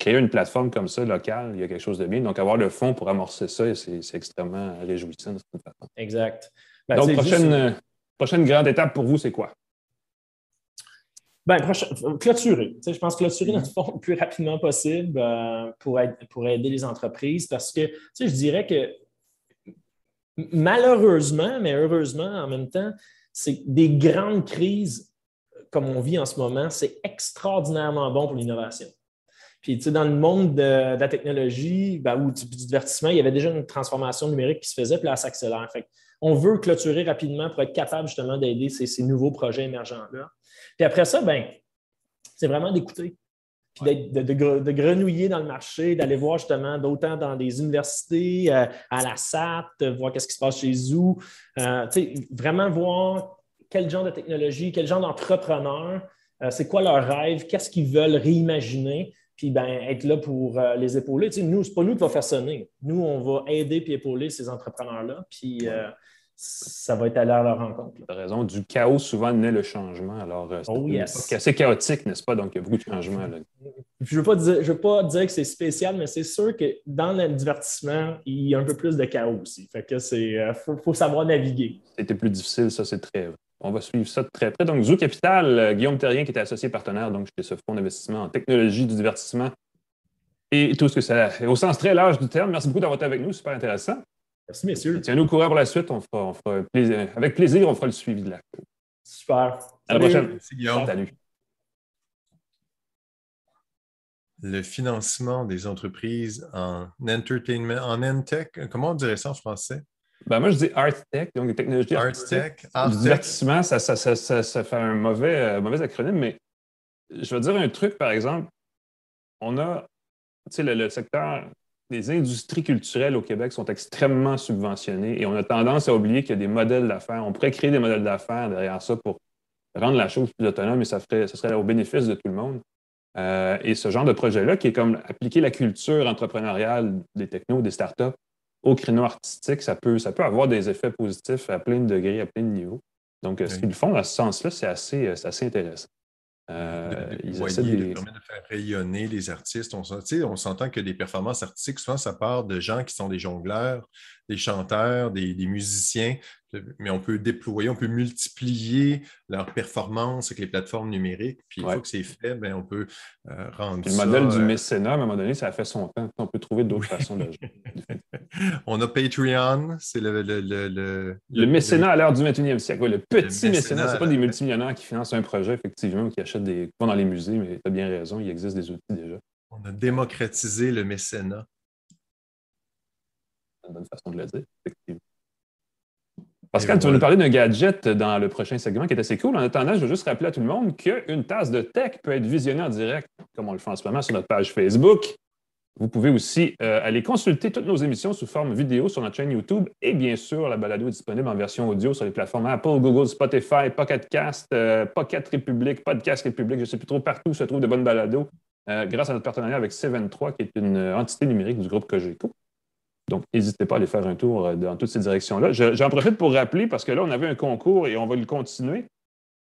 Créer une plateforme comme ça, locale, il y a quelque chose de bien. Donc, avoir le fond pour amorcer ça, c'est extrêmement réjouissant de cette façon. Exact. Ben, Donc, prochaine, prochaine grande étape pour vous, c'est quoi? Ben, clôturer. je pense clôturer notre fonds le plus rapidement possible euh, pour, aider les entreprises parce que je dirais que malheureusement, mais heureusement en même temps, c'est des grandes crises comme on vit en ce moment, c'est extraordinairement bon pour l'innovation. Puis, tu sais, dans le monde de, la technologie ben, ou du, divertissement, il y avait déjà une transformation numérique qui se faisait, puis là, ça s'accélère. on veut clôturer rapidement pour être capable justement d'aider ces nouveaux projets émergents-là. Puis après ça, ben, c'est vraiment d'écouter. Puis de, de, grenouiller dans le marché, d'aller voir justement d'autant dans des universités, euh, à la SAT, voir qu'est-ce qui se passe chez Zoo. Euh, vraiment voir quel genre de technologie, quel genre d'entrepreneur, euh, c'est quoi leur rêve, qu'est-ce qu'ils veulent réimaginer, puis ben, être là pour les épauler. nous, ce n'est pas nous qui va faire sonner. Nous, on va aider et épauler ces entrepreneurs-là. Puis ça va être à leur rencontre. Tu as raison. Du chaos, souvent, naît le changement. Alors, euh, c'est oh, assez chaotique, n'est-ce pas? Donc, il y a beaucoup de changements. Je ne veux, pas dire que c'est spécial, mais c'est sûr que dans le divertissement, il y a un peu plus de chaos aussi. Fait que c'est euh, faut, savoir naviguer. C'était plus difficile, ça, c'est très. On va suivre ça de très près. Donc, Zoo Capital, euh, Guillaume Terrien, qui était associé partenaire donc, chez ce fonds d'investissement en technologie du divertissement et tout ce que ça au sens très large du terme. Merci beaucoup d'avoir été avec nous, super intéressant. Merci, messieurs. Tiens-nous au courant pour la suite. On fera, plaisir. Avec plaisir, on fera le suivi de la Super. À la prochaine. Merci, Guillaume. Salut. Le financement des entreprises en entertainment, en NTech, comment on dirait ça en français? Ben moi, je dis art tech, donc des technologies art tech. Art divertissement, ça, ça, ça, ça, fait un mauvais, euh, mauvais acronyme, mais je vais dire un truc, par exemple. On a, tu sais, le secteur les industries culturelles au Québec sont extrêmement subventionnées et on a tendance à oublier qu'il y a des modèles d'affaires. On pourrait créer des modèles d'affaires derrière ça pour rendre la chose plus autonome et ça, ferait, ça serait au bénéfice de tout le monde. Euh, et ce genre de projet-là, qui est comme appliquer la culture entrepreneuriale des technos, des startups au créneau artistique, ça peut, ça peut avoir des effets positifs à plein de degrés, à plein de niveaux. Donc, ce qu'ils font dans ce sens-là, c'est assez, assez intéressant. Euh, ils de, permet de faire rayonner les artistes. On, on s'entend que des performances artistiques, souvent, ça part de gens qui sont des jongleurs, des chanteurs, des, musiciens, mais on peut déployer, on peut multiplier leurs performances avec les plateformes numériques. Puis une fois que c'est fait, bien, on peut euh, rendre Le modèle du euh, mécénat, à un moment donné, ça a fait son temps. On peut trouver d'autres façons de on a Patreon, c'est le, le, le, le, mécénat à l'heure du 21e siècle. le petit mécénat, ce n'est pas des multimillionnaires qui financent un projet, effectivement, ou qui achètent des coupons dans les musées, mais tu as bien raison, il existe des outils déjà. On a démocratisé le mécénat. C'est une bonne façon de le dire, effectivement. Pascal, tu vas nous parler d'un gadget dans le prochain segment qui est assez cool. En attendant, je veux juste rappeler à tout le monde qu'une tasse de tech peut être visionnée en direct, comme on le fait en ce moment sur notre page Facebook. Vous pouvez aussi euh, aller consulter toutes nos émissions sous forme vidéo sur notre chaîne YouTube et bien sûr, la balado est disponible en version audio sur les plateformes Apple, Google, Spotify, Pocket Cast, euh, Pocket République, Podcast République, je ne sais plus trop partout où se trouvent de bonnes balados euh, grâce à notre partenariat avec C23 qui est une entité numérique du groupe Cogeco. Donc, n'hésitez pas à aller faire un tour euh, dans toutes ces directions-là. J'en profite pour rappeler, parce que là, on avait un concours et on va le continuer.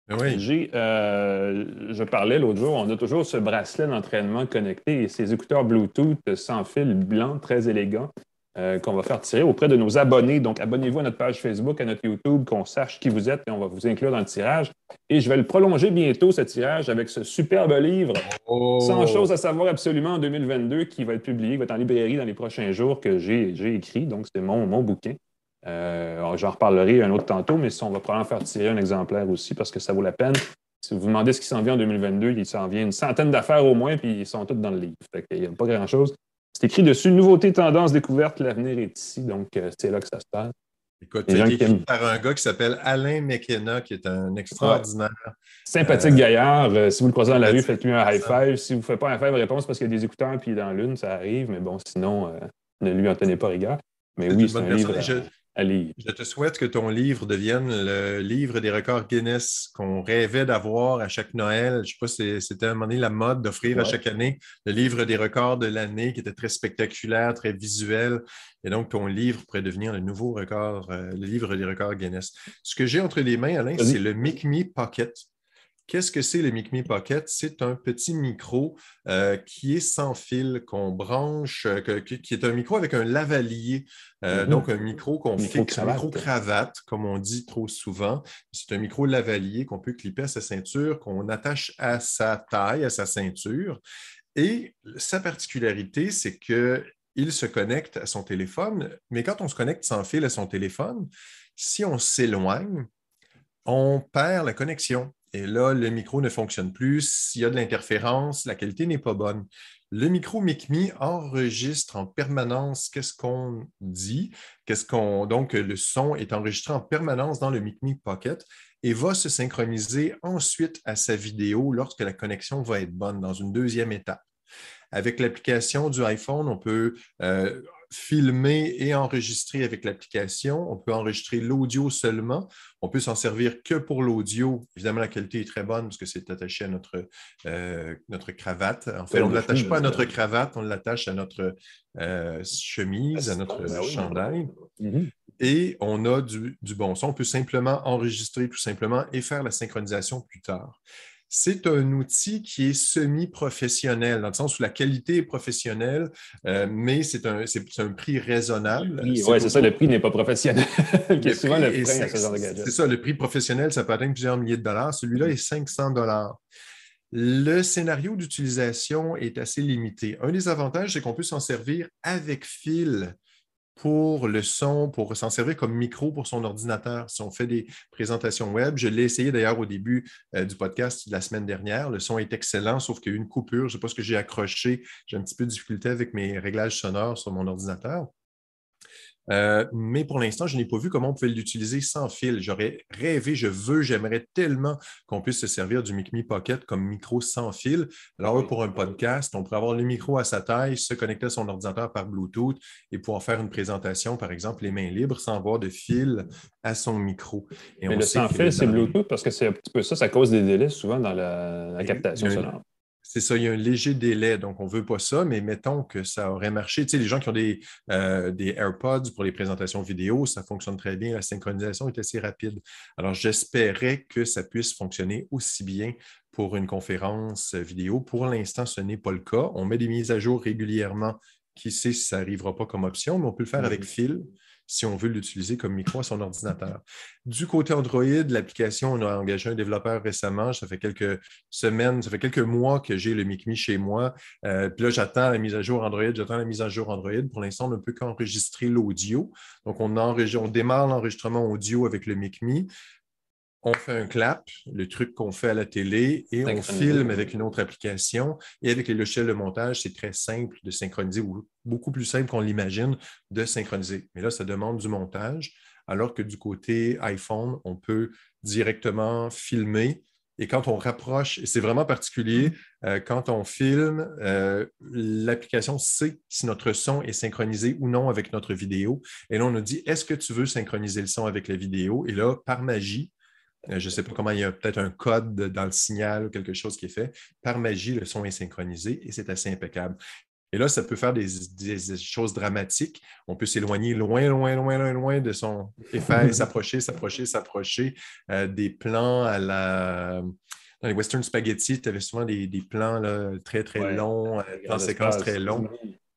Ben oui. Euh, je parlais l'autre jour, on a toujours ce bracelet d'entraînement connecté et ces écouteurs Bluetooth sans fil blanc, très élégants. Euh, qu'on va faire tirer auprès de nos abonnés. Donc, abonnez-vous à notre page Facebook, à notre YouTube, qu'on sache qui vous êtes et on va vous inclure dans le tirage. Et je vais le prolonger bientôt, ce tirage, avec ce superbe livre, oh. Sans chose à savoir absolument en 2022, qui va être publié, qui va être en librairie dans les prochains jours, que j'ai écrit. Donc, c'est mon, mon bouquin. J'en reparlerai un autre tantôt, mais on va probablement faire tirer un exemplaire aussi parce que ça vaut la peine. Si vous vous demandez ce qui s'en vient en 2022, il s'en vient une centaine d'affaires au moins, puis ils sont tous dans le livre. il n'y a pas grand-chose. C'est écrit dessus Nouveauté, tendance, découverte, l'avenir est ici. Donc, c'est là que ça se passe. Écoute, c'est écrit par un gars qui s'appelle Alain McKenna, qui est un extraordinaire. Sympathique euh, gaillard. Euh, si vous le croisez dans la rue, faites-lui un high five. Si vous ne faites pas un high five, réponse parce qu'il y a des écouteurs puis dans l'une, ça arrive. Mais bon, sinon, euh, ne lui en tenez pas rigueur. Mais oui, c'est un livre. Je te souhaite que ton livre devienne le livre des records Guinness qu'on rêvait d'avoir à chaque Noël. Je ne sais pas si c'était à un moment donné la mode d'offrir à chaque année le livre des records de l'année qui était très spectaculaire, très visuel. Et donc, ton livre pourrait devenir le nouveau record, euh, le livre des records Guinness. Ce que j'ai entre les mains, Alain, c'est le Mic Me Pocket. Qu'est-ce que c'est le Me Pocket? C'est un petit micro euh, qui est sans fil, qu'on branche, euh, qui est un micro avec un lavalier. Euh, mm-hmm. Donc, un micro qu'on fixe, un micro-cravate, comme on dit trop souvent. C'est un micro lavalier qu'on peut clipper à sa ceinture, qu'on attache à sa taille, à sa ceinture. Et sa particularité, c'est qu'il se connecte à son téléphone, mais quand on se connecte sans fil à son téléphone, si on s'éloigne, on perd la connexion. Et là, le micro ne fonctionne plus. S'il y a de l'interférence, la qualité n'est pas bonne. Le micro MicMe enregistre en permanence qu'est-ce qu'on dit, qu'est-ce qu'on donc le son est enregistré en permanence dans le MicMe Pocket et va se synchroniser ensuite à sa vidéo lorsque la connexion va être bonne dans une deuxième étape. Avec l'application du iPhone, on peut euh, filmer et enregistrer avec l'application. On peut enregistrer l'audio seulement. On peut s'en servir que pour l'audio. Évidemment, la qualité est très bonne parce que c'est attaché à notre, euh, notre cravate. En fait, on ne l'attache pas à notre cravate, on l'attache à notre euh, chemise, à notre ben chandail. Mm-hmm. Et on a du, du bon son. On peut simplement enregistrer tout simplement et faire la synchronisation plus tard c'est un outil qui est semi-professionnel, dans le sens où la qualité est professionnelle, euh, mais c'est un, un, prix raisonnable. Oui, c'est ça, le prix n'est pas professionnel. c'est ça, le prix professionnel, ça peut atteindre plusieurs milliers de dollars. Celui-là est 500 dollars. Le scénario d'utilisation est assez limité. Un des avantages, c'est qu'on peut s'en servir avec fil pour le son, pour s'en servir comme micro pour son ordinateur. Si on fait des présentations web, je l'ai essayé d'ailleurs au début euh, du podcast de la semaine dernière. Le son est excellent, sauf qu'il y a eu une coupure. Je ne sais pas ce que j'ai accroché. J'ai un petit peu de difficulté avec mes réglages sonores sur mon ordinateur. Euh, mais pour l'instant, je n'ai pas vu comment on pouvait l'utiliser sans fil. J'aurais rêvé, je veux, j'aimerais tellement qu'on puisse se servir du MicMe Pocket comme micro sans fil. Alors, pour un podcast, on pourrait avoir le micro à sa taille, se connecter à son ordinateur par Bluetooth et pouvoir faire une présentation, par exemple, les mains libres, sans avoir de fil à son micro. mais le sans fil, c'est Bluetooth parce que c'est un petit peu ça, ça cause des délais souvent dans la, captation sonore. C'est ça, il y a un léger délai, donc on ne veut pas ça, mais mettons que ça aurait marché. Tu sais, les gens qui ont des, euh, des AirPods pour les présentations vidéo, ça fonctionne très bien, la synchronisation est assez rapide. Alors, j'espérais que ça puisse fonctionner aussi bien pour une conférence vidéo. Pour l'instant, ce n'est pas le cas. On met des mises à jour régulièrement. Qui sait si ça n'arrivera pas comme option, mais on peut le faire avec fil si on veut l'utiliser comme micro à son ordinateur. Du côté Android, l'application, on a engagé un développeur récemment. Ça fait quelques semaines, ça fait quelques mois que j'ai le MicMe chez moi. Euh, puis là, j'attends la mise à jour Android, j'attends la mise à jour Android. Pour l'instant, on ne peut qu'enregistrer l'audio. Donc, on, on démarre l'enregistrement audio avec le MicMe on fait un clap, le truc qu'on fait à la télé, et on filme avec une autre application. Et avec les logiciels de montage, c'est très simple de synchroniser, ou beaucoup plus simple qu'on l'imagine de synchroniser. Mais là, ça demande du montage, alors que du côté iPhone, on peut directement filmer. Et quand on rapproche, et c'est vraiment particulier, euh, quand on filme, euh, l'application sait si notre son est synchronisé ou non avec notre vidéo. Et là, on nous dit, est-ce que tu veux synchroniser le son avec la vidéo? Et là, par magie, je ne sais pas comment il y a peut-être un code dans le signal ou quelque chose qui est fait. Par magie, le son est synchronisé et c'est assez impeccable. Et là, ça peut faire des, choses dramatiques. On peut s'éloigner loin, loin, loin, loin, loin de son effet, s'approcher, s'approcher, s'approcher. Euh, des plans à la. Dans les Western Spaghetti, tu avais souvent des, plans très, très longs, en euh, séquences très longues.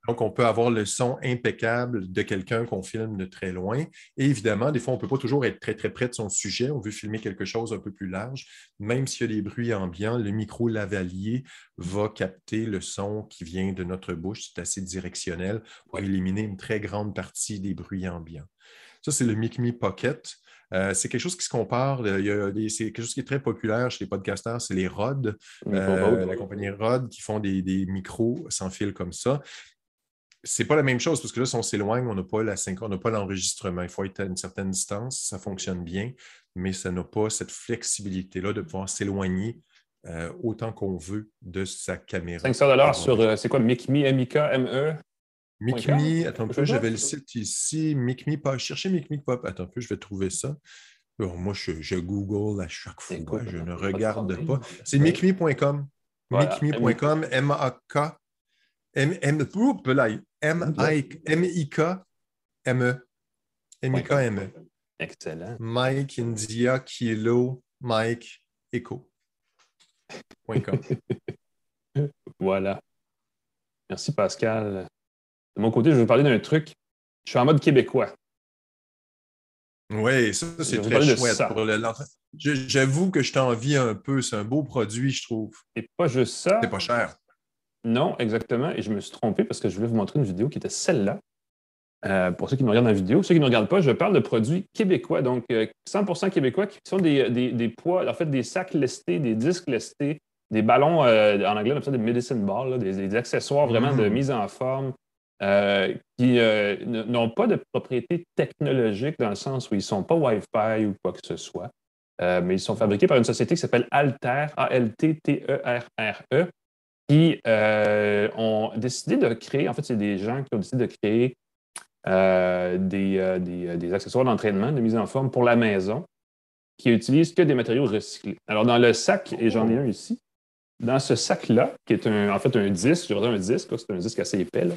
Donc, on peut avoir le son impeccable de quelqu'un qu'on filme de très loin. Et évidemment, des fois, on ne peut pas toujours être très, très près de son sujet. On veut filmer quelque chose un peu plus large. Même s'il y a des bruits ambiants, le micro lavalier va capter le son qui vient de notre bouche. C'est assez directionnel pour éliminer une très grande partie des bruits ambiants. Ça, c'est le MicMe Pocket. Euh, c'est quelque chose qui se compare. c'est quelque chose qui est très populaire chez les podcasters, c'est les Rod, euh, la compagnie Rod, qui font des, micros sans fil comme ça. C'est pas la même chose parce que là, si on s'éloigne, on n'a pas la on n'a pas l'enregistrement. Il faut être à une certaine distance, ça fonctionne bien, mais ça n'a pas cette flexibilité-là de pouvoir s'éloigner euh, autant qu'on veut de sa caméra. 500 sur, c'est quoi, MicMe, M-I-K-M-E? MicMe, attends un peu, j'avais le site ici. MicMe, pas cherchez MicMe Pop. Attends un peu, je vais trouver ça. moi, je, Google à chaque fois, je ne regarde pas. C'est micme.com. Micme.com, M-A-K. M-I-K-M-E. M-I-K-M-E. Excellent. Mike India Kilo Mike Echo. voilà. Merci Pascal. De mon côté, je vais vous parler d'un truc. Je suis en mode québécois. Oui, ça, c'est très chouette. J'avoue que je t'envie un peu. C'est un beau produit, je trouve. Et pas juste ça. C'est pas cher. Non, exactement. Et je me suis trompé parce que je voulais vous montrer une vidéo qui était celle-là. Euh, pour ceux qui me regardent la vidéo. Ceux qui ne regardent pas, je parle de produits québécois, donc 100% euh, québécois, qui sont des, poids, en fait, des sacs lestés, des disques lestés, des ballons, euh, en anglais, on appelle ça des medicine balls, des, accessoires vraiment de mm. mise en forme, euh, qui n'ont pas de propriété technologique dans le sens où ils ne sont pas Wi-Fi ou quoi que ce soit, mais ils sont fabriqués par une société qui s'appelle Alter, A-L-T-T-E-R-R-E, qui ont décidé de créer, en fait, c'est des gens qui ont décidé de créer des, des, accessoires d'entraînement, de mise en forme pour la maison, qui utilisent que des matériaux recyclés. Alors, dans le sac, et j'en ai un ici, dans ce sac-là, qui est un, en fait un disque, je un disque, c'est un disque assez épais,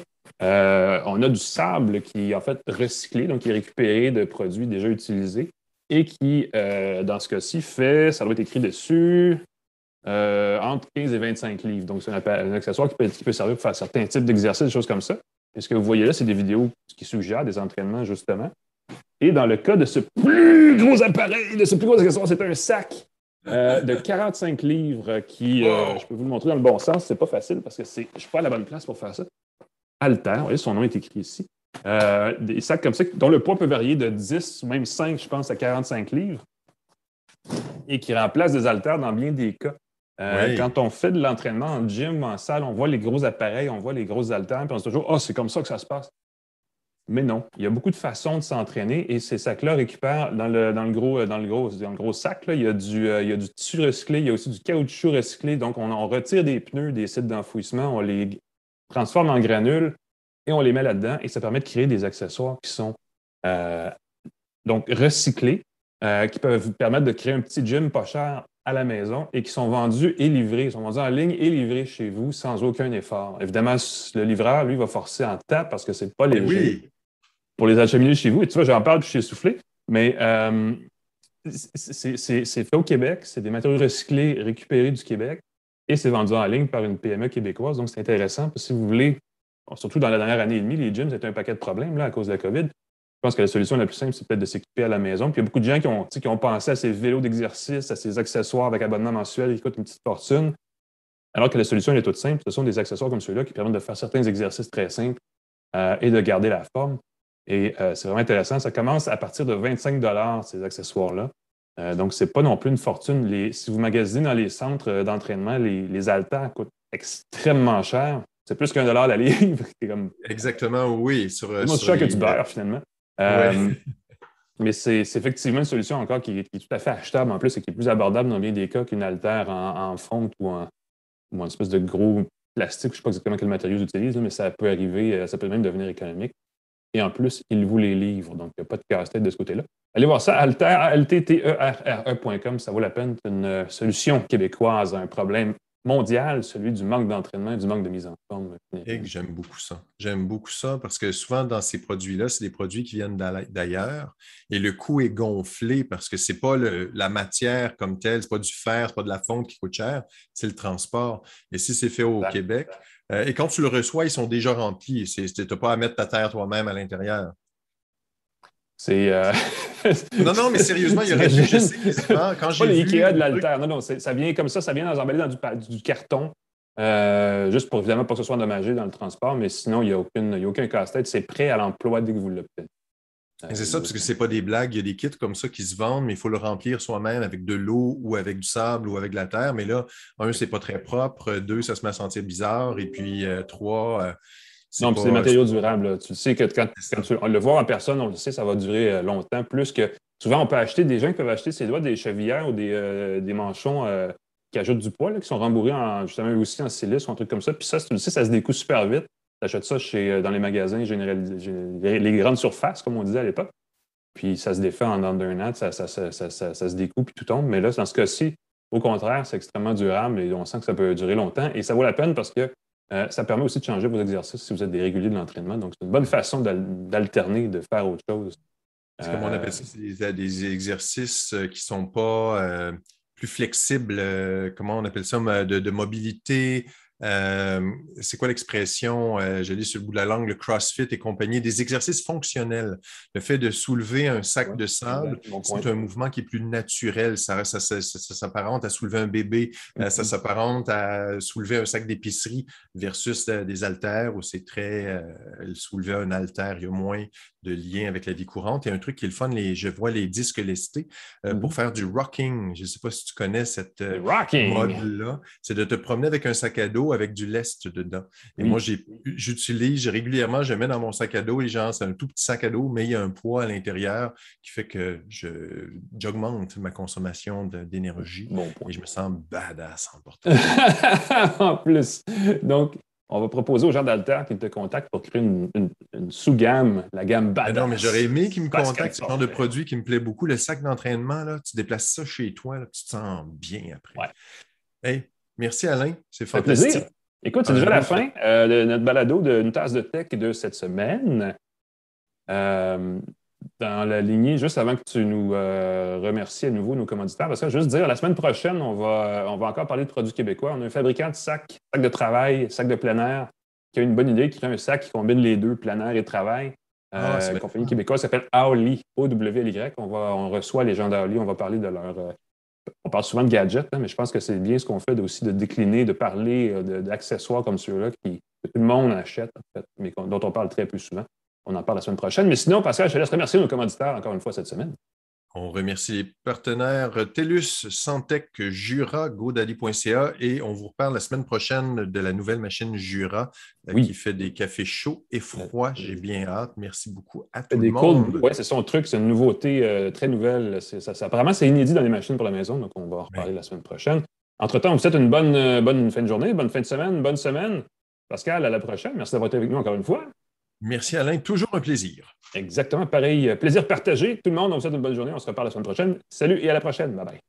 euh, on a du sable qui est en fait recyclé, donc qui est récupéré de produits déjà utilisés et qui, euh, dans ce cas-ci, fait, ça doit être écrit dessus, euh, entre 15 et 25 livres. Donc, c'est un, accessoire qui peut, qui peut, servir pour faire certains types d'exercices, des choses comme ça. Et ce que vous voyez là, c'est des vidéos qui suggèrent des entraînements, justement. Et dans le cas de ce plus gros appareil, de ce plus gros accessoire, c'est un sac euh, de 45 livres qui, euh, je peux vous le montrer dans le bon sens, c'est pas facile parce que je ne suis pas à la bonne place pour faire ça. Alter, vous voyez, son nom est écrit ici. Euh, des sacs comme ça dont le poids peut varier de 10 ou même 5, je pense, à 45 livres et qui remplacent des haltères dans bien des cas. Quand on fait de l'entraînement en gym en salle, on voit les gros appareils, on voit les grosses haltères, puis on se dit toujours, oh, c'est comme ça que ça se passe. Mais non, il y a beaucoup de façons de s'entraîner et ces sacs-là récupèrent dans le, dans le, gros, dans le, gros, dans le gros sac, là, il, y a du, euh, il y a du tissu recyclé, il y a aussi du caoutchouc recyclé. Donc, on, retire des pneus des sites d'enfouissement, on les transforme en granules et on les met là-dedans et ça permet de créer des accessoires qui sont euh, donc recyclés, euh, qui peuvent vous permettre de créer un petit gym pas cher à la maison et qui sont vendus et livrés. Ils sont vendus en ligne et livrés chez vous sans aucun effort. Évidemment, le livreur, lui, va forcer en tape parce que c'est pas léger. Oui pour les acheminer chez vous. Et tu vois, j'en parle puis je suis essoufflé. Mais euh, c'est fait au Québec. C'est des matériaux recyclés récupérés du Québec. Et c'est vendu en ligne par une PME québécoise. Donc, c'est intéressant. Parce que si vous voulez, surtout dans la dernière année et demie, les gyms, c'était un paquet de problèmes là, à cause de la COVID. Je pense que la solution la plus simple, c'est peut-être de s'équiper à la maison. Puis il y a beaucoup de gens qui ont, qui ont pensé à ces vélos d'exercice, à ces accessoires avec abonnement mensuel qui coûtent une petite fortune. Alors que la solution elle est toute simple. Ce sont des accessoires comme ceux-là qui permettent de faire certains exercices très simples euh, et de garder la forme. Et euh, c'est vraiment intéressant. Ça commence à partir de 25 ces accessoires-là. Euh, donc, ce n'est pas non plus une fortune. si vous magasinez dans les centres d'entraînement, les, les haltères coûtent extrêmement cher. C'est plus qu'un dollar la livre. Comme... Exactement, oui. C'est moins cher que du beurre, finalement. Mais c'est effectivement une solution encore qui est, tout à fait achetable en plus et qui est plus abordable dans bien des cas qu'une haltère en, fonte ou en, espèce de gros plastique. Je ne sais pas exactement quel matériau ils utilisent, mais ça peut arriver, ça peut même devenir économique et en plus, il vous les livre. Donc, il n'y a pas de casse-tête de ce côté-là. Allez voir ça, alter, e ça vaut la peine. C'est une euh, solution québécoise à un problème mondial, celui du manque d'entraînement et du manque de mise en forme. j'aime beaucoup ça. J'aime beaucoup ça parce que souvent, dans ces produits-là, c'est des produits qui viennent d'ailleurs et le coût est gonflé parce que ce n'est pas la matière comme telle, ce n'est pas du fer, ce n'est pas de la fonte qui coûte cher, c'est le transport. Et si c'est fait au Québec, euh, et quand tu le reçois, ils sont déjà remplis. Tu n'as pas à mettre ta terre toi-même à l'intérieur. C'est. Euh, non, non, mais sérieusement, il y aurait je sais quand j'ai. Pas les Ikea de l'alter. Non, non, ça vient comme ça, ça vient emballé dans du, carton. Euh, juste pour évidemment pas que ce soit endommagé dans le transport, mais sinon, il n'y a, aucun casse-tête. C'est prêt à l'emploi dès que vous l'obtenez. c'est ça, parce que ce n'est pas des blagues. Il y a des kits comme ça qui se vendent, mais il faut le remplir soi-même avec de l'eau ou avec du sable ou avec de la terre. Mais là, un, c'est pas très propre. Deux, ça se met à sentir bizarre. Et puis, trois, non, c'est des matériaux durables. Tu sais que quand, tu le vois en personne, on le sait, ça va durer euh, longtemps. Plus que souvent, on peut acheter, des gens qui peuvent acheter doigts, des chevillères ou des, euh, manchons euh, qui ajoutent du poids, qui sont rembourrés en, justement aussi en silice ou un truc comme ça. Puis ça, tu le sais, ça se découpe super vite. Tu achètes ça chez, dans les magasins les grandes surfaces, comme on disait à l'époque. Puis ça se défait en under an, ça, ça, ça, ça, se découpe et tout tombe. Mais là, dans ce cas-ci, au contraire, c'est extrêmement durable et on sent que ça peut durer longtemps. Et ça vaut la peine parce que euh, ça permet aussi de changer vos exercices si vous êtes des réguliers de l'entraînement. Donc, c'est une bonne façon d'alterner, de faire autre chose. Est-ce qu'on appelle ça? C'est des, exercices euh, qui ne sont pas euh, plus flexibles, comment on appelle ça, de mobilité, euh, c'est quoi l'expression? Euh, je lis sur le bout de la langue, le CrossFit et compagnie, des exercices fonctionnels. Le fait de soulever un sac de sable, c'est un mouvement qui est plus naturel. Ça, s'apparente à soulever un bébé, euh, ça mm-hmm. s'apparente à soulever un sac d'épicerie versus des haltères où c'est très soulever un haltère, il y a moins de lien avec la vie courante. Et un truc qui est le fun, les, je vois les disques lestés pour mm-hmm. faire du rocking. Je ne sais pas si tu connais cette mode-là. C'est de te promener avec un sac à dos avec du lest dedans. Et moi, j'utilise régulièrement, je mets dans mon sac à dos et genre, c'est un tout petit sac à dos, mais il y a un poids à l'intérieur qui fait que j'augmente ma consommation d'énergie et je me sens badass en portant. en plus. Donc, on va proposer aux gens d'Alter qui te contactent pour créer une, sous-gamme, la gamme badass. non, mais j'aurais aimé qu'ils me contactent, ce genre de produit qui me plaît beaucoup. Le sac d'entraînement, tu déplaces ça chez toi, tu te sens bien après. Ouais. Merci Alain, c'est fantastique. Écoute, c'est déjà la fin euh, de notre balado de une tasse de tech de cette semaine. Euh, dans la lignée, juste avant que tu nous euh, remercies à nouveau nos commanditaires, parce que juste dire, la semaine prochaine, on va, on va encore parler de produits québécois. On a un fabricant de sacs, sacs de travail, sacs de plein air, qui a une bonne idée, qui crée un sac qui combine les deux, plein air et travail. Ah, une compagnie québécoise s'appelle Aoli, O-W-L-Y. On, on reçoit les gens d'Aoli, on va parler de leur on parle souvent de gadgets, hein, mais je pense que c'est bien ce qu'on fait aussi de décliner, de parler euh, d'accessoires comme ceux-là que tout le monde achète, en fait, mais dont on parle très peu souvent. On en parle la semaine prochaine. Mais sinon, Pascal, je te laisse remercier nos commanditaires encore une fois cette semaine. On remercie les partenaires TELUS, Santec, Jura, godaddy.ca et on vous reparle la semaine prochaine de la nouvelle machine Jura euh, qui fait des cafés chauds et froids. J'ai bien hâte. Merci beaucoup à tout le monde. Oui, c'est son truc, c'est une nouveauté euh, très nouvelle. apparemment, c'est inédit dans les machines pour la maison, donc on va en reparler la semaine prochaine. Entre-temps, vous souhaite une bonne, euh, bonne fin de journée, bonne fin de semaine, bonne semaine. Pascal, à la prochaine. Merci d'avoir été avec nous encore une fois. Merci Alain, toujours un plaisir. Exactement, pareil. Plaisir partagé. Tout le monde, on vous souhaite une bonne journée. On se reparle la semaine prochaine. Salut et à la prochaine. Bye bye.